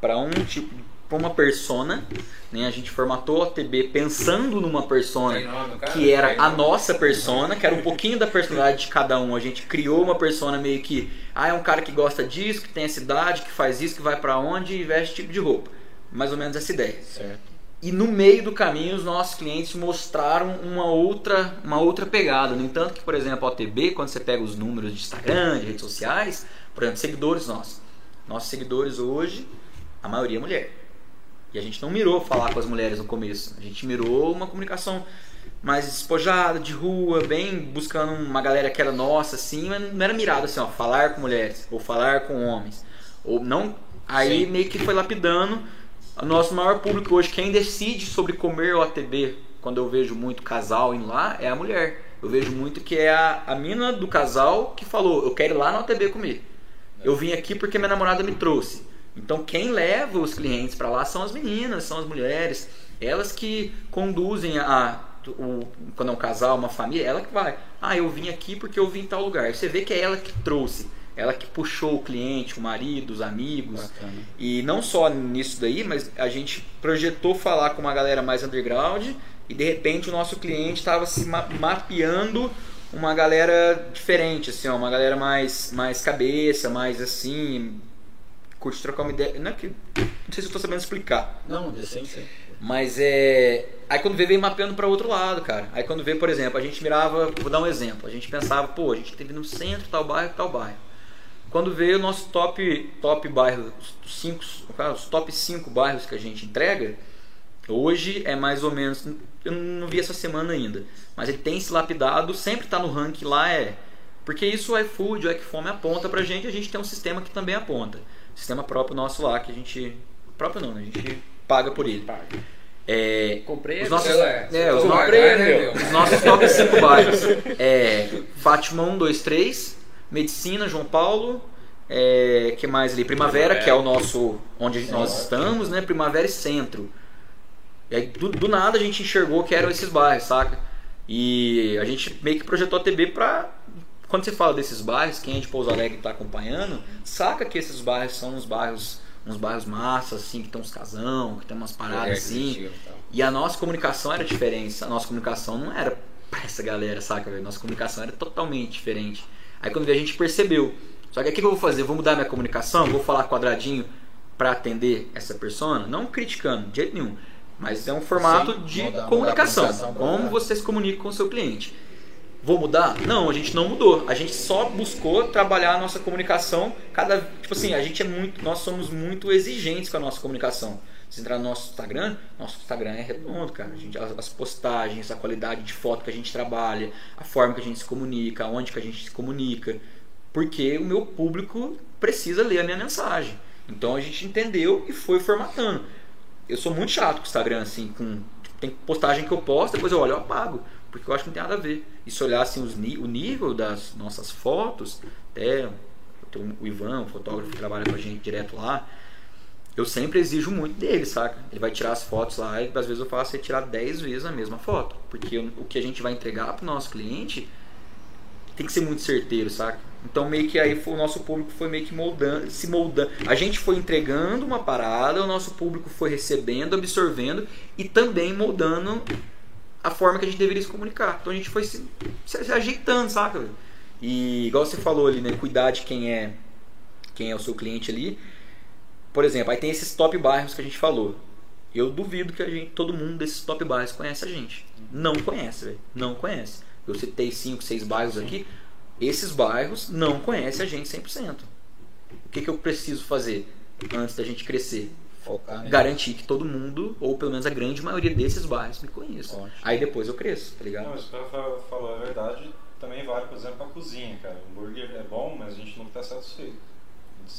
para um tipo, para uma persona, né? A gente formatou a TB pensando numa persona Tem nome, cara? que era a nossa persona, que era um pouquinho da personalidade de cada um. A gente criou uma persona meio que, ah, é um cara que gosta disso, que tem essa idade, que faz isso, que vai pra onde e veste tipo de roupa. Mais ou menos essa ideia. Certo. E no meio do caminho, os nossos clientes mostraram uma outra, uma outra pegada. No entanto, que, por exemplo, a OTB, quando você pega os números de Instagram, de redes sociais, por exemplo, seguidores nossos. Nossos seguidores hoje, a maioria é mulher. E a gente não mirou falar com as mulheres no começo. A gente mirou uma comunicação mais despojada, de rua, bem buscando uma galera que era nossa, assim, mas não era mirado assim, ó, falar com mulheres, ou falar com homens. Ou não. Aí meio que foi lapidando. O nosso maior público hoje, quem decide sobre comer o ATB, quando eu vejo muito casal indo lá, é a mulher. Eu vejo muito que é a, a mina do casal que falou, eu quero ir lá no ATB comer. Eu vim aqui porque minha namorada me trouxe. Então quem leva os clientes para lá são as meninas, são as mulheres. Elas que conduzem a o, quando é um casal, uma família, ela que vai. Ah, eu vim aqui porque eu vim em tal lugar. Você vê que é ela que trouxe, ela que puxou o cliente, o marido, os amigos. Bacana. E não só nisso daí, mas a gente projetou falar com uma galera mais underground e de repente o nosso cliente estava se ma- mapeando uma galera diferente, assim, ó, uma galera mais, mais cabeça, mais assim, curte trocar uma ideia. Não é que. Não sei se eu tô sabendo explicar. Não, sim, sim. Mas é. Aí quando vê, vem mapeando para outro lado, cara. Aí quando vê, por exemplo, a gente mirava. Vou dar um exemplo. A gente pensava, pô, a gente teve no centro, tal bairro, tal bairro. Quando veio o nosso top, top bairro, os, cinco, os top 5 bairros que a gente entrega, hoje é mais ou menos. Eu não vi essa semana ainda. Mas ele tem se lapidado, sempre tá no ranking lá, é. Porque isso o iFood, o Equifome aponta pra gente, a gente tem um sistema que também aponta. Sistema próprio nosso lá, que a gente. Próprio não, né? A gente paga por ele. É, Comprei os nossos, é, os, tu no- pagar, né, os nossos top 5 bairros. É, Fátima 1, 2, 3, Medicina, João Paulo, é, que mais ali? Primavera, que é o nosso. onde nós estamos, né? Primavera e Centro. E aí, do, do nada a gente enxergou que eram esses bairros, saca? E a gente meio que projetou a TB pra. Quando você fala desses bairros, quem é de Pouso Alegre está acompanhando, saca que esses bairros são uns bairros, uns bairros massas, assim, que tem uns casão, que tem umas paradas assim. Aquisitivo e. E a nossa comunicação era diferente. A nossa comunicação não era pra essa galera, saca, velho? Nossa comunicação era totalmente diferente. Aí quando a gente percebeu. Só que o que eu vou fazer? Vou mudar minha comunicação? Vou falar quadradinho pra atender essa persona? Não criticando, de jeito nenhum. Mas é um formato Sim, de mudar- mudar comunicação. comunicação pra Como você se comunica com o seu cliente. Vou mudar? Não, a gente não mudou. A gente só buscou trabalhar a nossa comunicação cada, tipo assim, a gente é muito, nós somos muito exigentes com a nossa comunicação. Se entrar no nosso Instagram, nosso Instagram é redondo, cara. A gente, as, postagens, a qualidade de foto que a gente trabalha, a forma que a gente se comunica, onde que a gente se comunica, porque o meu público precisa ler a minha mensagem. Então a gente entendeu e foi formatando. Eu sou muito chato com o Instagram, assim, com. Tem postagem que eu posto, depois eu olho eu apago. Porque eu acho que não tem nada a ver. E se olhar assim, os, o nível das nossas fotos, até o Ivan, o fotógrafo que trabalha com a gente direto lá, eu sempre exijo muito dele, saca? Ele vai tirar as fotos lá e às vezes eu faço ele tirar 10 vezes a mesma foto. Porque o que a gente vai entregar pro nosso cliente tem que ser muito certeiro, saca? Então meio que aí foi- o nosso público foi meio que moldando, se moldando. A gente foi entregando uma parada, o nosso público foi recebendo, absorvendo e também moldando a forma que a gente deveria se comunicar. Então a gente foi se, se- se ajeitando, saca? E igual você falou ali, né? Cuidar de quem é quem é o seu cliente ali. Por exemplo, aí tem esses top bairros que a gente falou. Eu duvido que a gente, todo mundo desses top bairros conhece a gente. Não conhece, velho. Não conhece. Eu citei cinco, seis bairros aqui. Esses bairros não conhecem a gente 100%. O que, que eu preciso fazer antes da gente crescer? Focar nisso. Garantir que todo mundo, ou pelo menos a grande maioria desses bairros, me conheça. Ótimo. Aí depois eu cresço, tá Não, ligado? mas pra fa- falar a verdade, também vale, por exemplo, a cozinha, cara. O hambúrguer é bom, mas a gente nunca está satisfeito.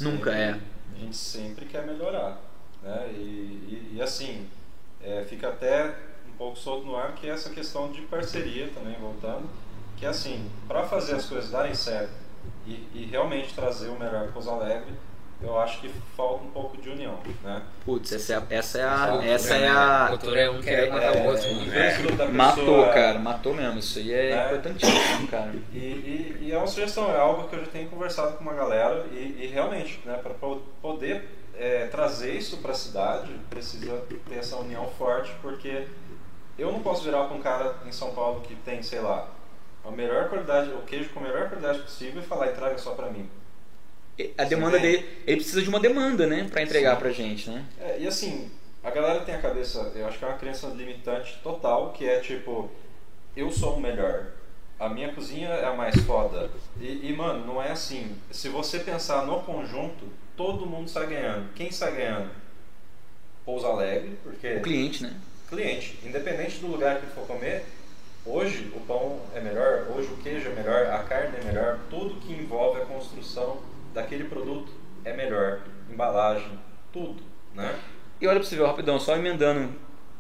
Nunca sempre- é. A gente sempre quer melhorar. Né? E, e, e assim, é, fica até um pouco solto no ar que é essa questão de parceria também, voltando, que assim, para fazer as coisas darem certo e, e realmente trazer o melhor para Pouso Alegre, eu acho que falta um pouco de união, né? Putz, essa é a. Essa é a, Cultura, essa é né? a Cultura é um querendo matar o outro. em né? matou, cara. Matou mesmo. Isso aí é É. importantíssimo, cara. E, e, e é uma sugestão, é algo que eu já tenho conversado com uma galera e, e realmente, né, para poder é, trazer isso para a cidade, precisa ter essa união forte, porque eu não posso virar para um cara em São Paulo que tem, sei lá, a melhor qualidade, o queijo com a melhor qualidade possível e falar, entrega só para mim. A demanda dele. Ele precisa de uma demanda, né? Pra entregar Sim. pra gente, né? É, e assim, a galera tem a cabeça, eu acho que é uma crença limitante total, que é tipo, eu sou o melhor, a minha cozinha é a mais foda. E, e, mano, não é assim. Se você pensar no conjunto, todo mundo sai ganhando. Quem sai ganhando? Pouso Alegre, porque O cliente, né? cliente, independente do lugar que for comer, hoje o pão é melhor, hoje o queijo é melhor, a carne é melhor, tudo que envolve a construção daquele produto é melhor, embalagem, tudo, né? E olha pra você ver, rapidão, só emendando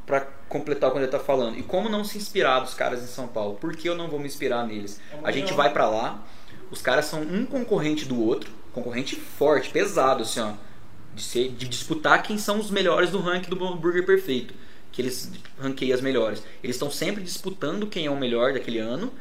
pra completar o que ele tá falando. E como não se inspirar dos caras em São Paulo? Por que eu não vou me inspirar neles? É A gente vai pra lá, os caras são um concorrente do outro, concorrente forte, pesado, assim, ó. De, ser, de disputar quem são os melhores do ranking do Burger Perfeito. Que eles ranqueiam as melhores. Eles estão sempre disputando quem é o melhor daquele ano.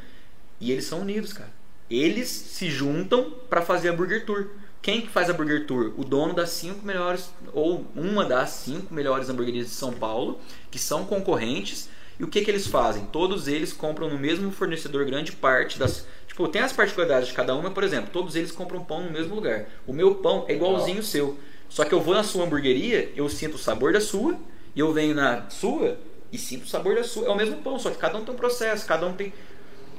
E eles são unidos, cara. Eles se juntam pra fazer a Burger Tour. Quem que faz a Burger Tour? O dono das cinco melhores, ou uma das cinco melhores hamburguerias de São Paulo, que são concorrentes. E o que, que eles fazem? Todos eles compram no mesmo fornecedor grande parte das. Tipo, tem as particularidades de cada uma, por exemplo, todos eles compram pão no mesmo lugar. O meu pão é igualzinho o seu. Só que eu vou na sua hamburgueria, eu sinto o sabor da sua, e eu venho na sua e sinto o sabor da sua. É o mesmo pão, só que cada um tem um processo, cada um tem.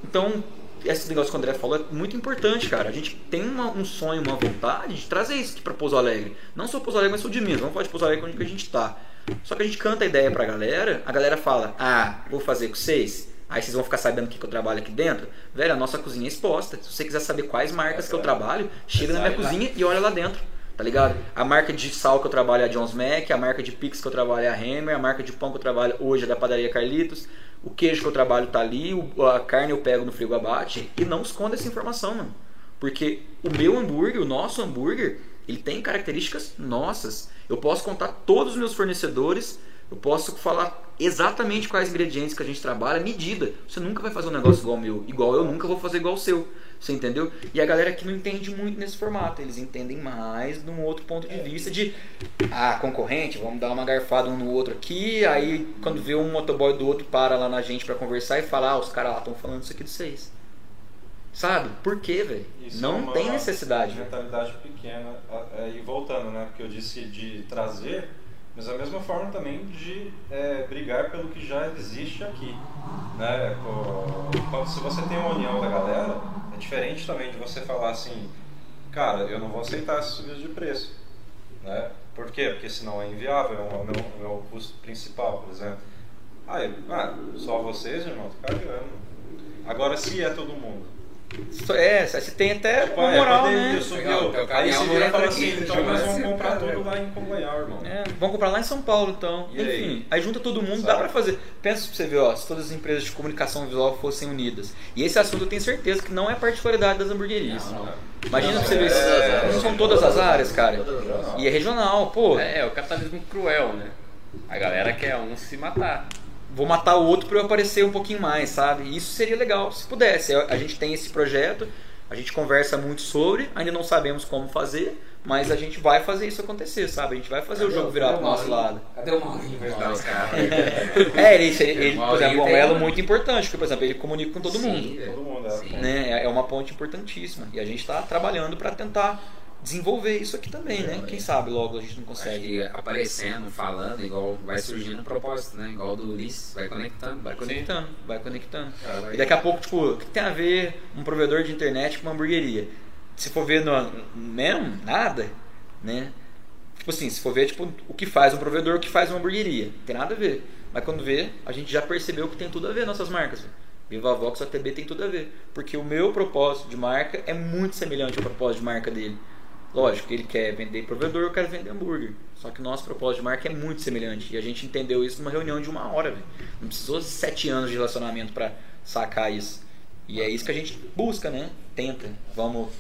Então, esse negócio que o André falou é muito importante, cara. A gente tem uma- um sonho, uma vontade de trazer isso aqui pra Pouso Alegre. Não só Pouso Alegre, mas sul de Minas. Vamos falar de Pouso Alegre onde que a gente tá. Só que a gente canta a ideia pra galera, a galera fala, ah, vou fazer com vocês. Aí vocês vão ficar sabendo o que, que eu trabalho aqui dentro. Velho, a nossa cozinha é exposta. Se você quiser saber quais marcas que eu trabalho, chega na minha lá. cozinha e olha lá dentro. Tá ligado? A marca de sal que eu trabalho é a Jones Mac, a marca de Pix que eu trabalho é a Hammer, a marca de pão que eu trabalho hoje é da padaria Carlitos, o queijo que eu trabalho tá ali, a carne eu pego no frigo abate e não esconda essa informação, mano. Porque o meu hambúrguer, o nosso hambúrguer, ele tem características nossas. Eu posso contar todos os meus fornecedores, eu posso falar exatamente quais ingredientes que a gente trabalha, medida. Você nunca vai fazer um negócio igual o meu, igual eu nunca vou fazer igual o seu. Você entendeu? E a galera aqui não entende muito nesse formato, eles entendem mais de um outro ponto de vista de ah, concorrente, vamos dar uma garfada um no outro aqui, aí quando vê um motoboy do outro para lá na gente pra conversar e falar, ah, os caras lá estão falando isso aqui de vocês. Sabe? Por quê, velho? Não é tem necessidade. mentalidade pequena. é, E voltando, né? Porque eu disse de trazer, mas da mesma forma também de é, brigar pelo que já existe aqui. Né? Quando, se você tem uma união da galera, é diferente também de você falar assim, cara, eu não vou aceitar essa subida de preço. Né? Por quê? Porque senão é inviável, é o meu, o meu custo principal, por exemplo. Eu- ah, só vocês, irmão, tô cagando. Agora, se é todo mundo, É, você tem até Tipo, uma é moral, pandemia, né? subiu. Legal, teu Aí você vira e fala assim, então nós vamos assim, comprar cara. tudo lá em Congonhal, irmão. É, vamos comprar lá em São Paulo então. E aí? Enfim, aí junta todo mundo, dá pra fazer. Pensa pra você ver, ó, se todas as empresas de comunicação visual fossem unidas. E esse assunto eu tenho certeza que não é particularidade das hamburguerias. Não, não. Imagina Não, pra você é- ver, se- é- não são todas as áreas, cara. E é regional, pô. É, é o capitalismo cruel, né? A galera quer um se matar. Vou matar o outro pra eu aparecer um pouquinho mais, sabe? Isso seria legal, se pudesse. A gente tem esse projeto, a gente conversa muito sobre, ainda não sabemos como fazer, mas a gente vai fazer isso acontecer, sabe? A gente vai fazer o jogo virar pro nosso lado. Cadê o Maurinho pra ajudar os caras? É, ele, ele, ele, por exemplo, é um elo muito importante, porque, por exemplo, ele comunica com todo Sim, mundo. velho. Todo mundo é. Sim. Né? É uma ponte importantíssima. E a gente está trabalhando para tentar desenvolver isso aqui também, né? Quem sabe logo a gente não consegue. aparecendo, falando, igual vai surgindo um propósito, né? Igual do Ulisses, vai conectando. Vai conectando, vai conectando. Vai- E daqui a pouco, tipo, o que tem a ver um provedor de internet com uma hamburgueria? Se for ver no mesmo, nada, né? Tipo assim, se for ver tipo, o que faz um provedor, o que faz uma hamburgueria. Não tem nada a ver. Mas quando vê, a gente já percebeu que tem tudo a ver nossas marcas. velho. Viva Vox ATB tem tudo a ver. Porque o meu propósito de marca é muito semelhante ao propósito de marca dele. Lógico, ele quer vender provedor, eu quero vender hambúrguer. Só que o nosso propósito de marca é muito semelhante. E a gente entendeu isso numa reunião de uma hora, velho. Não precisou de sete anos de relacionamento pra sacar isso. E é isso que a gente busca, né? Tenta. Vamos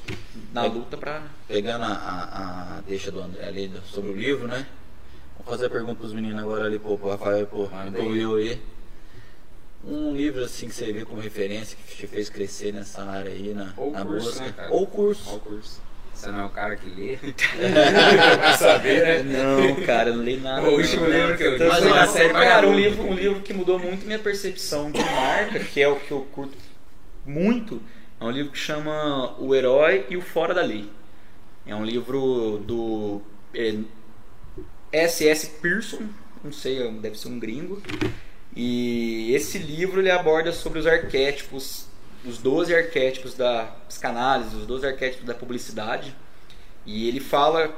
na luta pra. Pegando a, a, a deixa do André ali sobre o livro, né? Vou fazer a pergunta pros meninos agora ali, pô, pro Rafael e pro, pro aí. Will aí. Um livro assim que você vê como referência, que te fez crescer nessa área aí na, Ou na curso, busca. né? Ou curso. Qual curso? Você não é o cara que lê? vai saber, né? Não, cara, eu não li nada. O último não. livro que eu li Mas, foi ó, a série cara, um livro, um livro que mudou muito minha percepção de marca, que é o que eu curto muito, é um livro que chama O Herói e o Fora da Lei. É um livro do é, S.S. Pearson, não sei, deve ser um gringo. E esse livro ele aborda sobre os arquétipos, os 12 arquétipos da psicanálise, os 12 arquétipos da publicidade. E ele fala,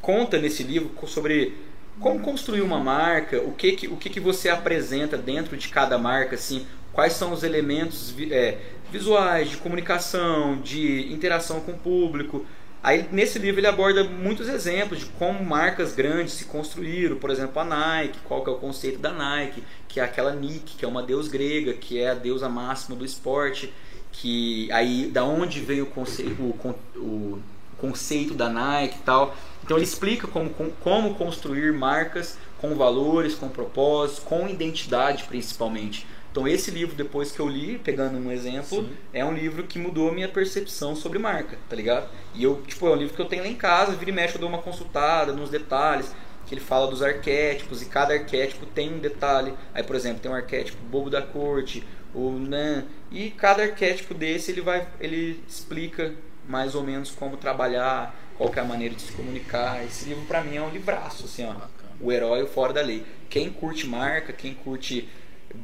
conta nesse livro sobre como construir uma marca, o que que, o que, que você apresenta dentro de cada marca, assim, quais são os elementos é, visuais, de comunicação, de interação com o público. Aí nesse livro ele aborda muitos exemplos de como marcas grandes se construíram, por exemplo a Nike, qual que é o conceito da Nike, que é aquela Nike, que é uma deus grega, que é a deusa máxima do esporte, que aí da onde veio o conceito, o, o conceito da Nike e tal. Então ele explica como, com- como construir marcas com valores, com propósitos, com identidade principalmente. Então esse livro, depois que eu li, pegando um exemplo, é um livro que mudou a minha percepção sobre marca, tá ligado? E eu, tipo, é um livro que eu tenho lá em casa, vira e mexe, eu dou uma consultada nos detalhes, que ele fala dos arquétipos, e cada arquétipo tem um detalhe. Aí, por exemplo, tem um arquétipo bobo da corte, o né, e cada arquétipo desse ele vai, ele explica mais ou menos como trabalhar, qual que é a maneira de se comunicar. Esse livro pra mim é um livraço, assim, ó. O herói o fora da lei. Quem curte marca, quem curte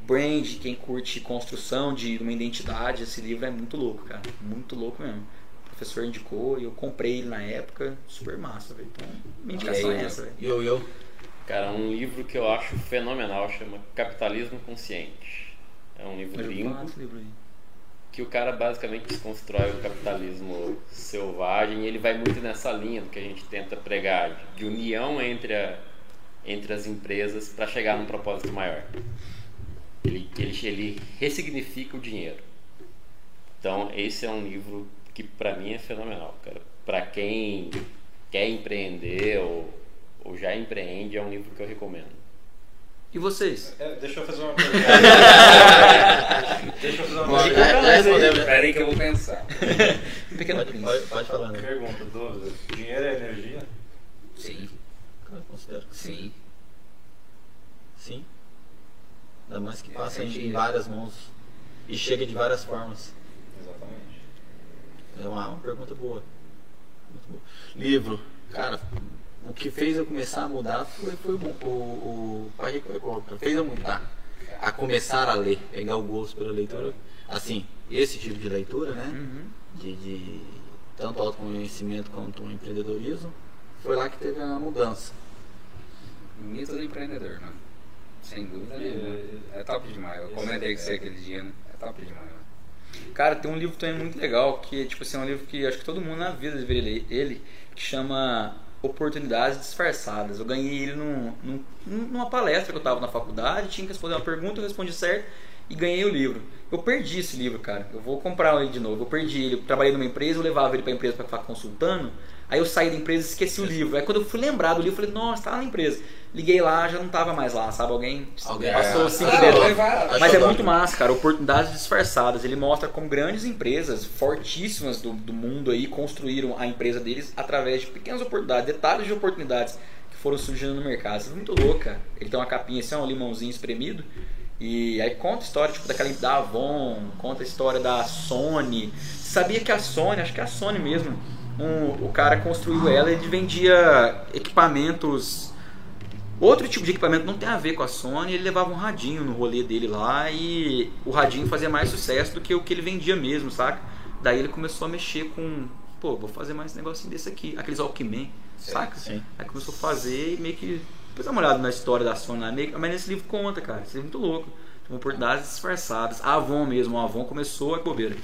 brand, quem curte construção de uma identidade, esse livro é muito louco, cara. Muito louco mesmo. O professor indicou e eu comprei ele na época, super massa, velho. Então, minha indicação aí, é essa, velho. E eu, eu. Cara, um livro que eu acho fenomenal chama Capitalismo Consciente. É um livro desse livro aí. que o cara basicamente desconstrói o capitalismo selvagem e ele vai muito nessa linha do que a gente tenta pregar, de união entre, a, entre as empresas para chegar num propósito maior. Ele, ele, ele ressignifica o dinheiro. Então, esse é um livro que para mim é fenomenal, cara. Para quem quer empreender ou, ou já empreende, é um livro que eu recomendo. E vocês? É, deixa eu fazer uma pergunta. deixa eu fazer uma pergunta. já, já respondemos. né? Pera aí que eu vou pensar. Um pequeno Pode, pode, pode falar, né? Pergunta, dúvida. Dinheiro é energia? Sim, Eu considero que sim. Sim. Ainda mais que passa em, em várias mãos e chega de várias formas. Exatamente. É uma, uma pergunta boa. Muito boa. Livro. Cara, o que fez eu começar a mudar foi, foi o, o, o. Fez eu mudar. A começar a ler, pegar o gosto pela leitura. Assim, esse tipo de leitura, né? Uhum. De, de tanto autoconhecimento quanto empreendedorismo. Foi lá que teve a mudança. Mito do empreendedor, mano. Sem dúvida nenhuma. É top demais. Eu comentei com você aquele dia, né? É top demais, mano. Cara, tem um livro também muito legal, que tipo assim, é um livro que acho que todo mundo na vida deveria ler ele, que chama Oportunidades Disfarçadas. Eu ganhei ele num, num- numa palestra que eu tava na faculdade, tinha que responder uma pergunta, eu respondi certo e ganhei o livro. Eu perdi esse livro, cara. Eu vou comprar ele de novo. Eu perdi ele. Eu trabalhei numa empresa, eu levava ele pra empresa pra ficar consultando. Aí eu saí da empresa e esqueci o livro. Aí quando eu fui lembrar do livro, eu falei, nossa, tá lá na empresa. Liguei lá, já não tava mais lá, sabe? Alguém, Alguém- passou é, cinco ah, dedos. Mas é muito massa, cara. Oportunidades disfarçadas. Ele mostra como grandes empresas, fortíssimas do, do mundo aí, construíram a empresa deles através de pequenas oportunidades, detalhes de oportunidades que foram surgindo no mercado. Isso é muito louco, cara. Ele tem uma capinha assim, um limãozinho espremido. E aí conta a história tipo, daquela da Avon, conta a história da Sony. Sabia que a Sony, acho que é a Sony mesmo, um- o cara construiu ela, ele vendia equipamentos. Outro tipo de equipamento não tem a ver com a Sony, ele levava um radinho no rolê dele lá e o radinho fazia mais sucesso do que o que ele vendia mesmo, saca? Daí ele começou a mexer com, pô, vou fazer mais negocinho desse aqui, aqueles Walkman, saca? sim. Aí começou a fazer e meio que. Depois dá uma olhada na história da Sony lá, meio, que- mas nesse livro conta, cara, isso é muito louco. Tem oportunidades disfarçadas. A Avon mesmo, a Avon começou a bobeira.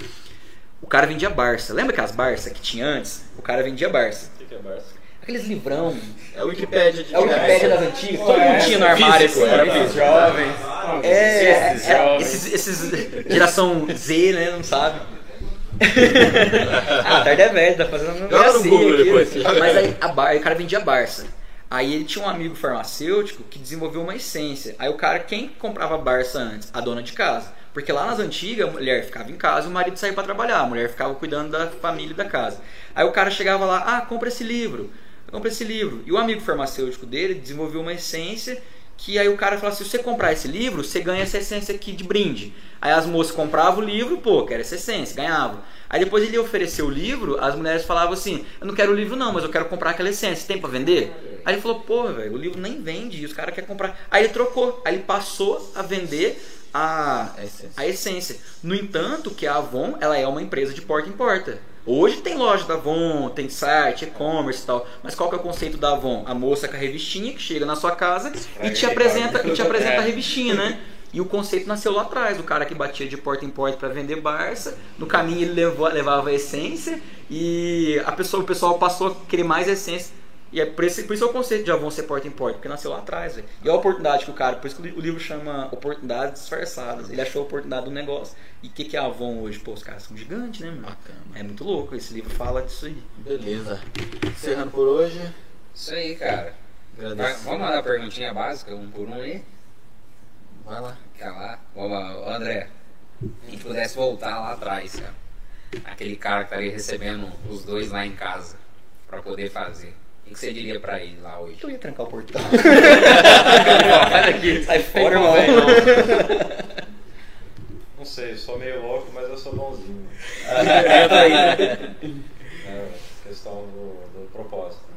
O cara vendia Barça. Lembra aquelas Barça que tinha antes? O cara vendia Barça. O que que é Barça? Aqueles livrão. É o Wikipédia de É o Wikipédia das antigas. Todo mundo tinha no armário assim. Era pros jovens. É, Esses é, jovens. esses, esses geração Z, né? Não sabe. ah, a tarde é velho, tá fazendo um no gracinha Google aqui, depois. né? Mas aí a bar, aí o cara vendia Barça. Aí ele tinha um amigo farmacêutico que desenvolveu uma essência. Aí o cara, quem comprava Barça antes? A dona de casa. Porque lá nas antigas, a mulher ficava em casa e o marido saía para trabalhar. A mulher ficava cuidando da família e da casa. Aí o cara chegava lá, ah, compra esse livro. Compra esse livro. E o amigo farmacêutico dele desenvolveu uma essência que aí o cara falava assim, se você comprar esse livro, você ganha essa essência aqui de brinde. Aí as moças compravam o livro, pô, quero essa essência, ganhavam. Aí depois ele ofereceu o livro, as mulheres falavam assim, eu não quero o livro não, mas eu quero comprar aquela essência, tem pra vender? Aí ele falou, pô, velho, o livro nem vende, e os caras querem comprar. Aí ele trocou, aí ele passou a vender a, A essência. a essência. No entanto, que a Avon, ela é uma empresa de porta em porta. Hoje tem loja da Avon, tem site, e-commerce e tal. Mas qual que é o conceito da Avon? A moça com a revistinha que chega na sua casa e te apresenta, e te apresenta a revistinha, né? E o conceito nasceu lá atrás, do cara que batia de porta em porta para vender Barça. No caminho ele levou- levava a essência e a pessoa, o pessoal passou a querer mais essência. E é por isso, por isso é o conceito de Avon ser porta em porta, porque nasceu lá atrás, velho. E a oportunidade que o cara, por isso que o livro chama Oportunidades Disfarçadas. Ele achou a oportunidade do negócio. E o que, que é a Avon hoje? Pô, os caras são gigantes, né, mano? Bacana. É muito louco, esse livro fala disso aí. Beleza. Encerrando por hoje. Isso aí, cara. Agradeço. vamos mandar a perguntinha básica, um por um aí? Vai lá. Quer lá? Vamos lá, Ô, André. Se a gente pudesse voltar lá atrás, cara. Aquele cara que estaria recebendo os dois lá em casa pra poder fazer. O que que você diria pra ele lá hoje? Eu ia trancar o portão. Sai daqui, sai fora, irmão. Não sei, sou meio louco, mas eu sou bonzinho. Eu. É, questão do, do propósito. Né?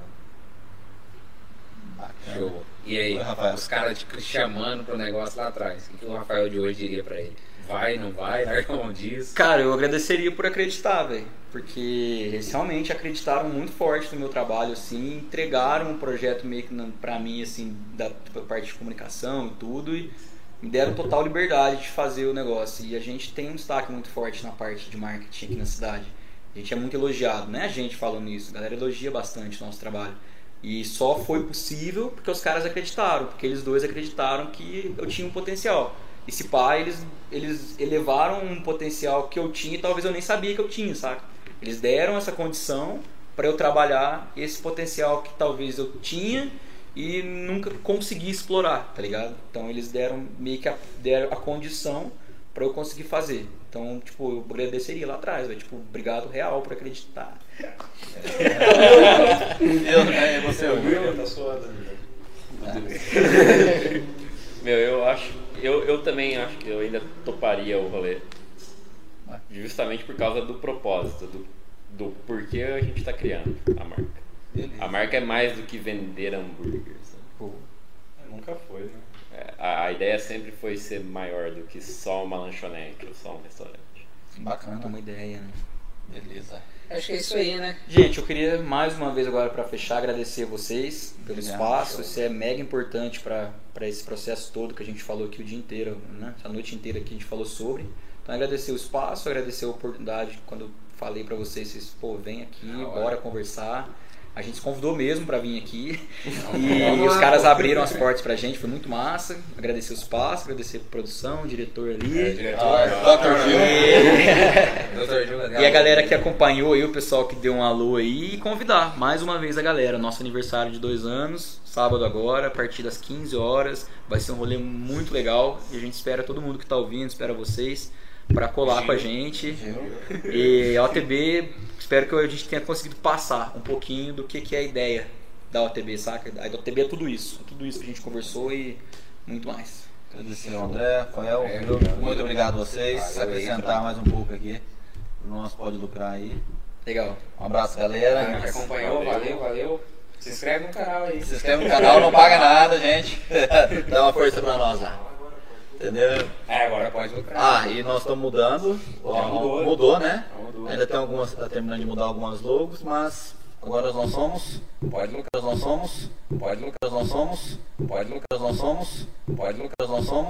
Bacana. Show. E aí, Oi, os caras te chamando pro negócio lá atrás. O que, o Rafael de hoje diria pra ele? Vai, não vai? Larga mão disso. Cara, eu agradeceria por acreditar, velho. Porque eles realmente acreditaram muito forte no meu trabalho, assim, entregaram um projeto meio que pra mim, assim, da, da parte de comunicação e tudo, e me deram total liberdade de fazer o negócio. E a gente tem um destaque muito forte na parte de marketing aqui na cidade. A gente é muito elogiado, não é a gente falando isso, a galera elogia bastante o nosso trabalho. E só foi possível porque os caras acreditaram, porque eles dois acreditaram que eu tinha um potencial. E se pá, eles, eles elevaram um potencial que eu tinha e talvez eu nem sabia que eu tinha, saca? Eles deram essa condição para eu trabalhar esse potencial que talvez eu tinha e nunca consegui explorar, tá ligado? Então eles deram meio que a, deram a condição para eu conseguir fazer. Então, tipo, eu agradeceria lá atrás, velho. Tipo, obrigado real por acreditar. Eu, é, você O ouviu? Tá suando ali. Meu, eu acho. Eu, eu também acho que eu ainda toparia o rolê. Justamente por causa do propósito, do, do porquê a gente tá criando a marca. A marca é mais do que vender hambúrgueres. né? É, Nunca foi, né? É, a, a ideia sempre foi ser maior do que só uma lanchonete ou só um restaurante. Bacana. Uma ideia, né? Beleza. Acho que é isso aí, né? Gente, eu queria mais uma vez agora para fechar agradecer vocês pelo Obrigado. espaço. Isso é mega importante para esse processo todo que a gente falou aqui o dia inteiro, né? A noite inteira que a gente falou sobre. Então agradecer o espaço, agradecer a oportunidade quando eu falei para vocês, vocês, pô, vem aqui, Da hora. bora conversar. A gente se convidou mesmo para vir aqui e os caras abriram as portas pra gente, foi muito massa. Agradecer o espaço, agradecer a produção, o diretor ali. É, diretor. Ah, Dr. Gil. E a galera que acompanhou aí, o pessoal que deu um alô aí, e convidar mais uma vez a galera. Nosso aniversário de dois anos, sábado agora, a partir das 15 horas. Vai ser um rolê muito legal e a gente espera todo mundo que tá ouvindo, espera vocês para colar com a gente. E a OTB, espero que a gente tenha conseguido passar um pouquinho do que, que é a ideia da OTB, saca? A OTB é tudo isso, tudo isso que a gente conversou e muito mais. Agradecer ao André, Rafael. É. Muito obrigado a vocês. Valeu aí, acrescentar mais um pouco aqui. O nosso pode lucrar aí. Legal. Um abraço, galera. Quem acompanhou, valeu, valeu. Se inscreve no canal aí. Se inscreve no canal, não paga nada, gente. Dá uma força pra nós lá. Entendeu? É, agora pode lucrar. Ah, e nós estamos mudando. Ó, mudou, mudou, né? Já mudou. Ainda tem algumas, tá terminando de mudar algumas logos, mas agora nós somos, Pode lucrar, nós somos, pode lucrar, nós somos, pode lucrar, nós somos, pode lucrar. nós somos.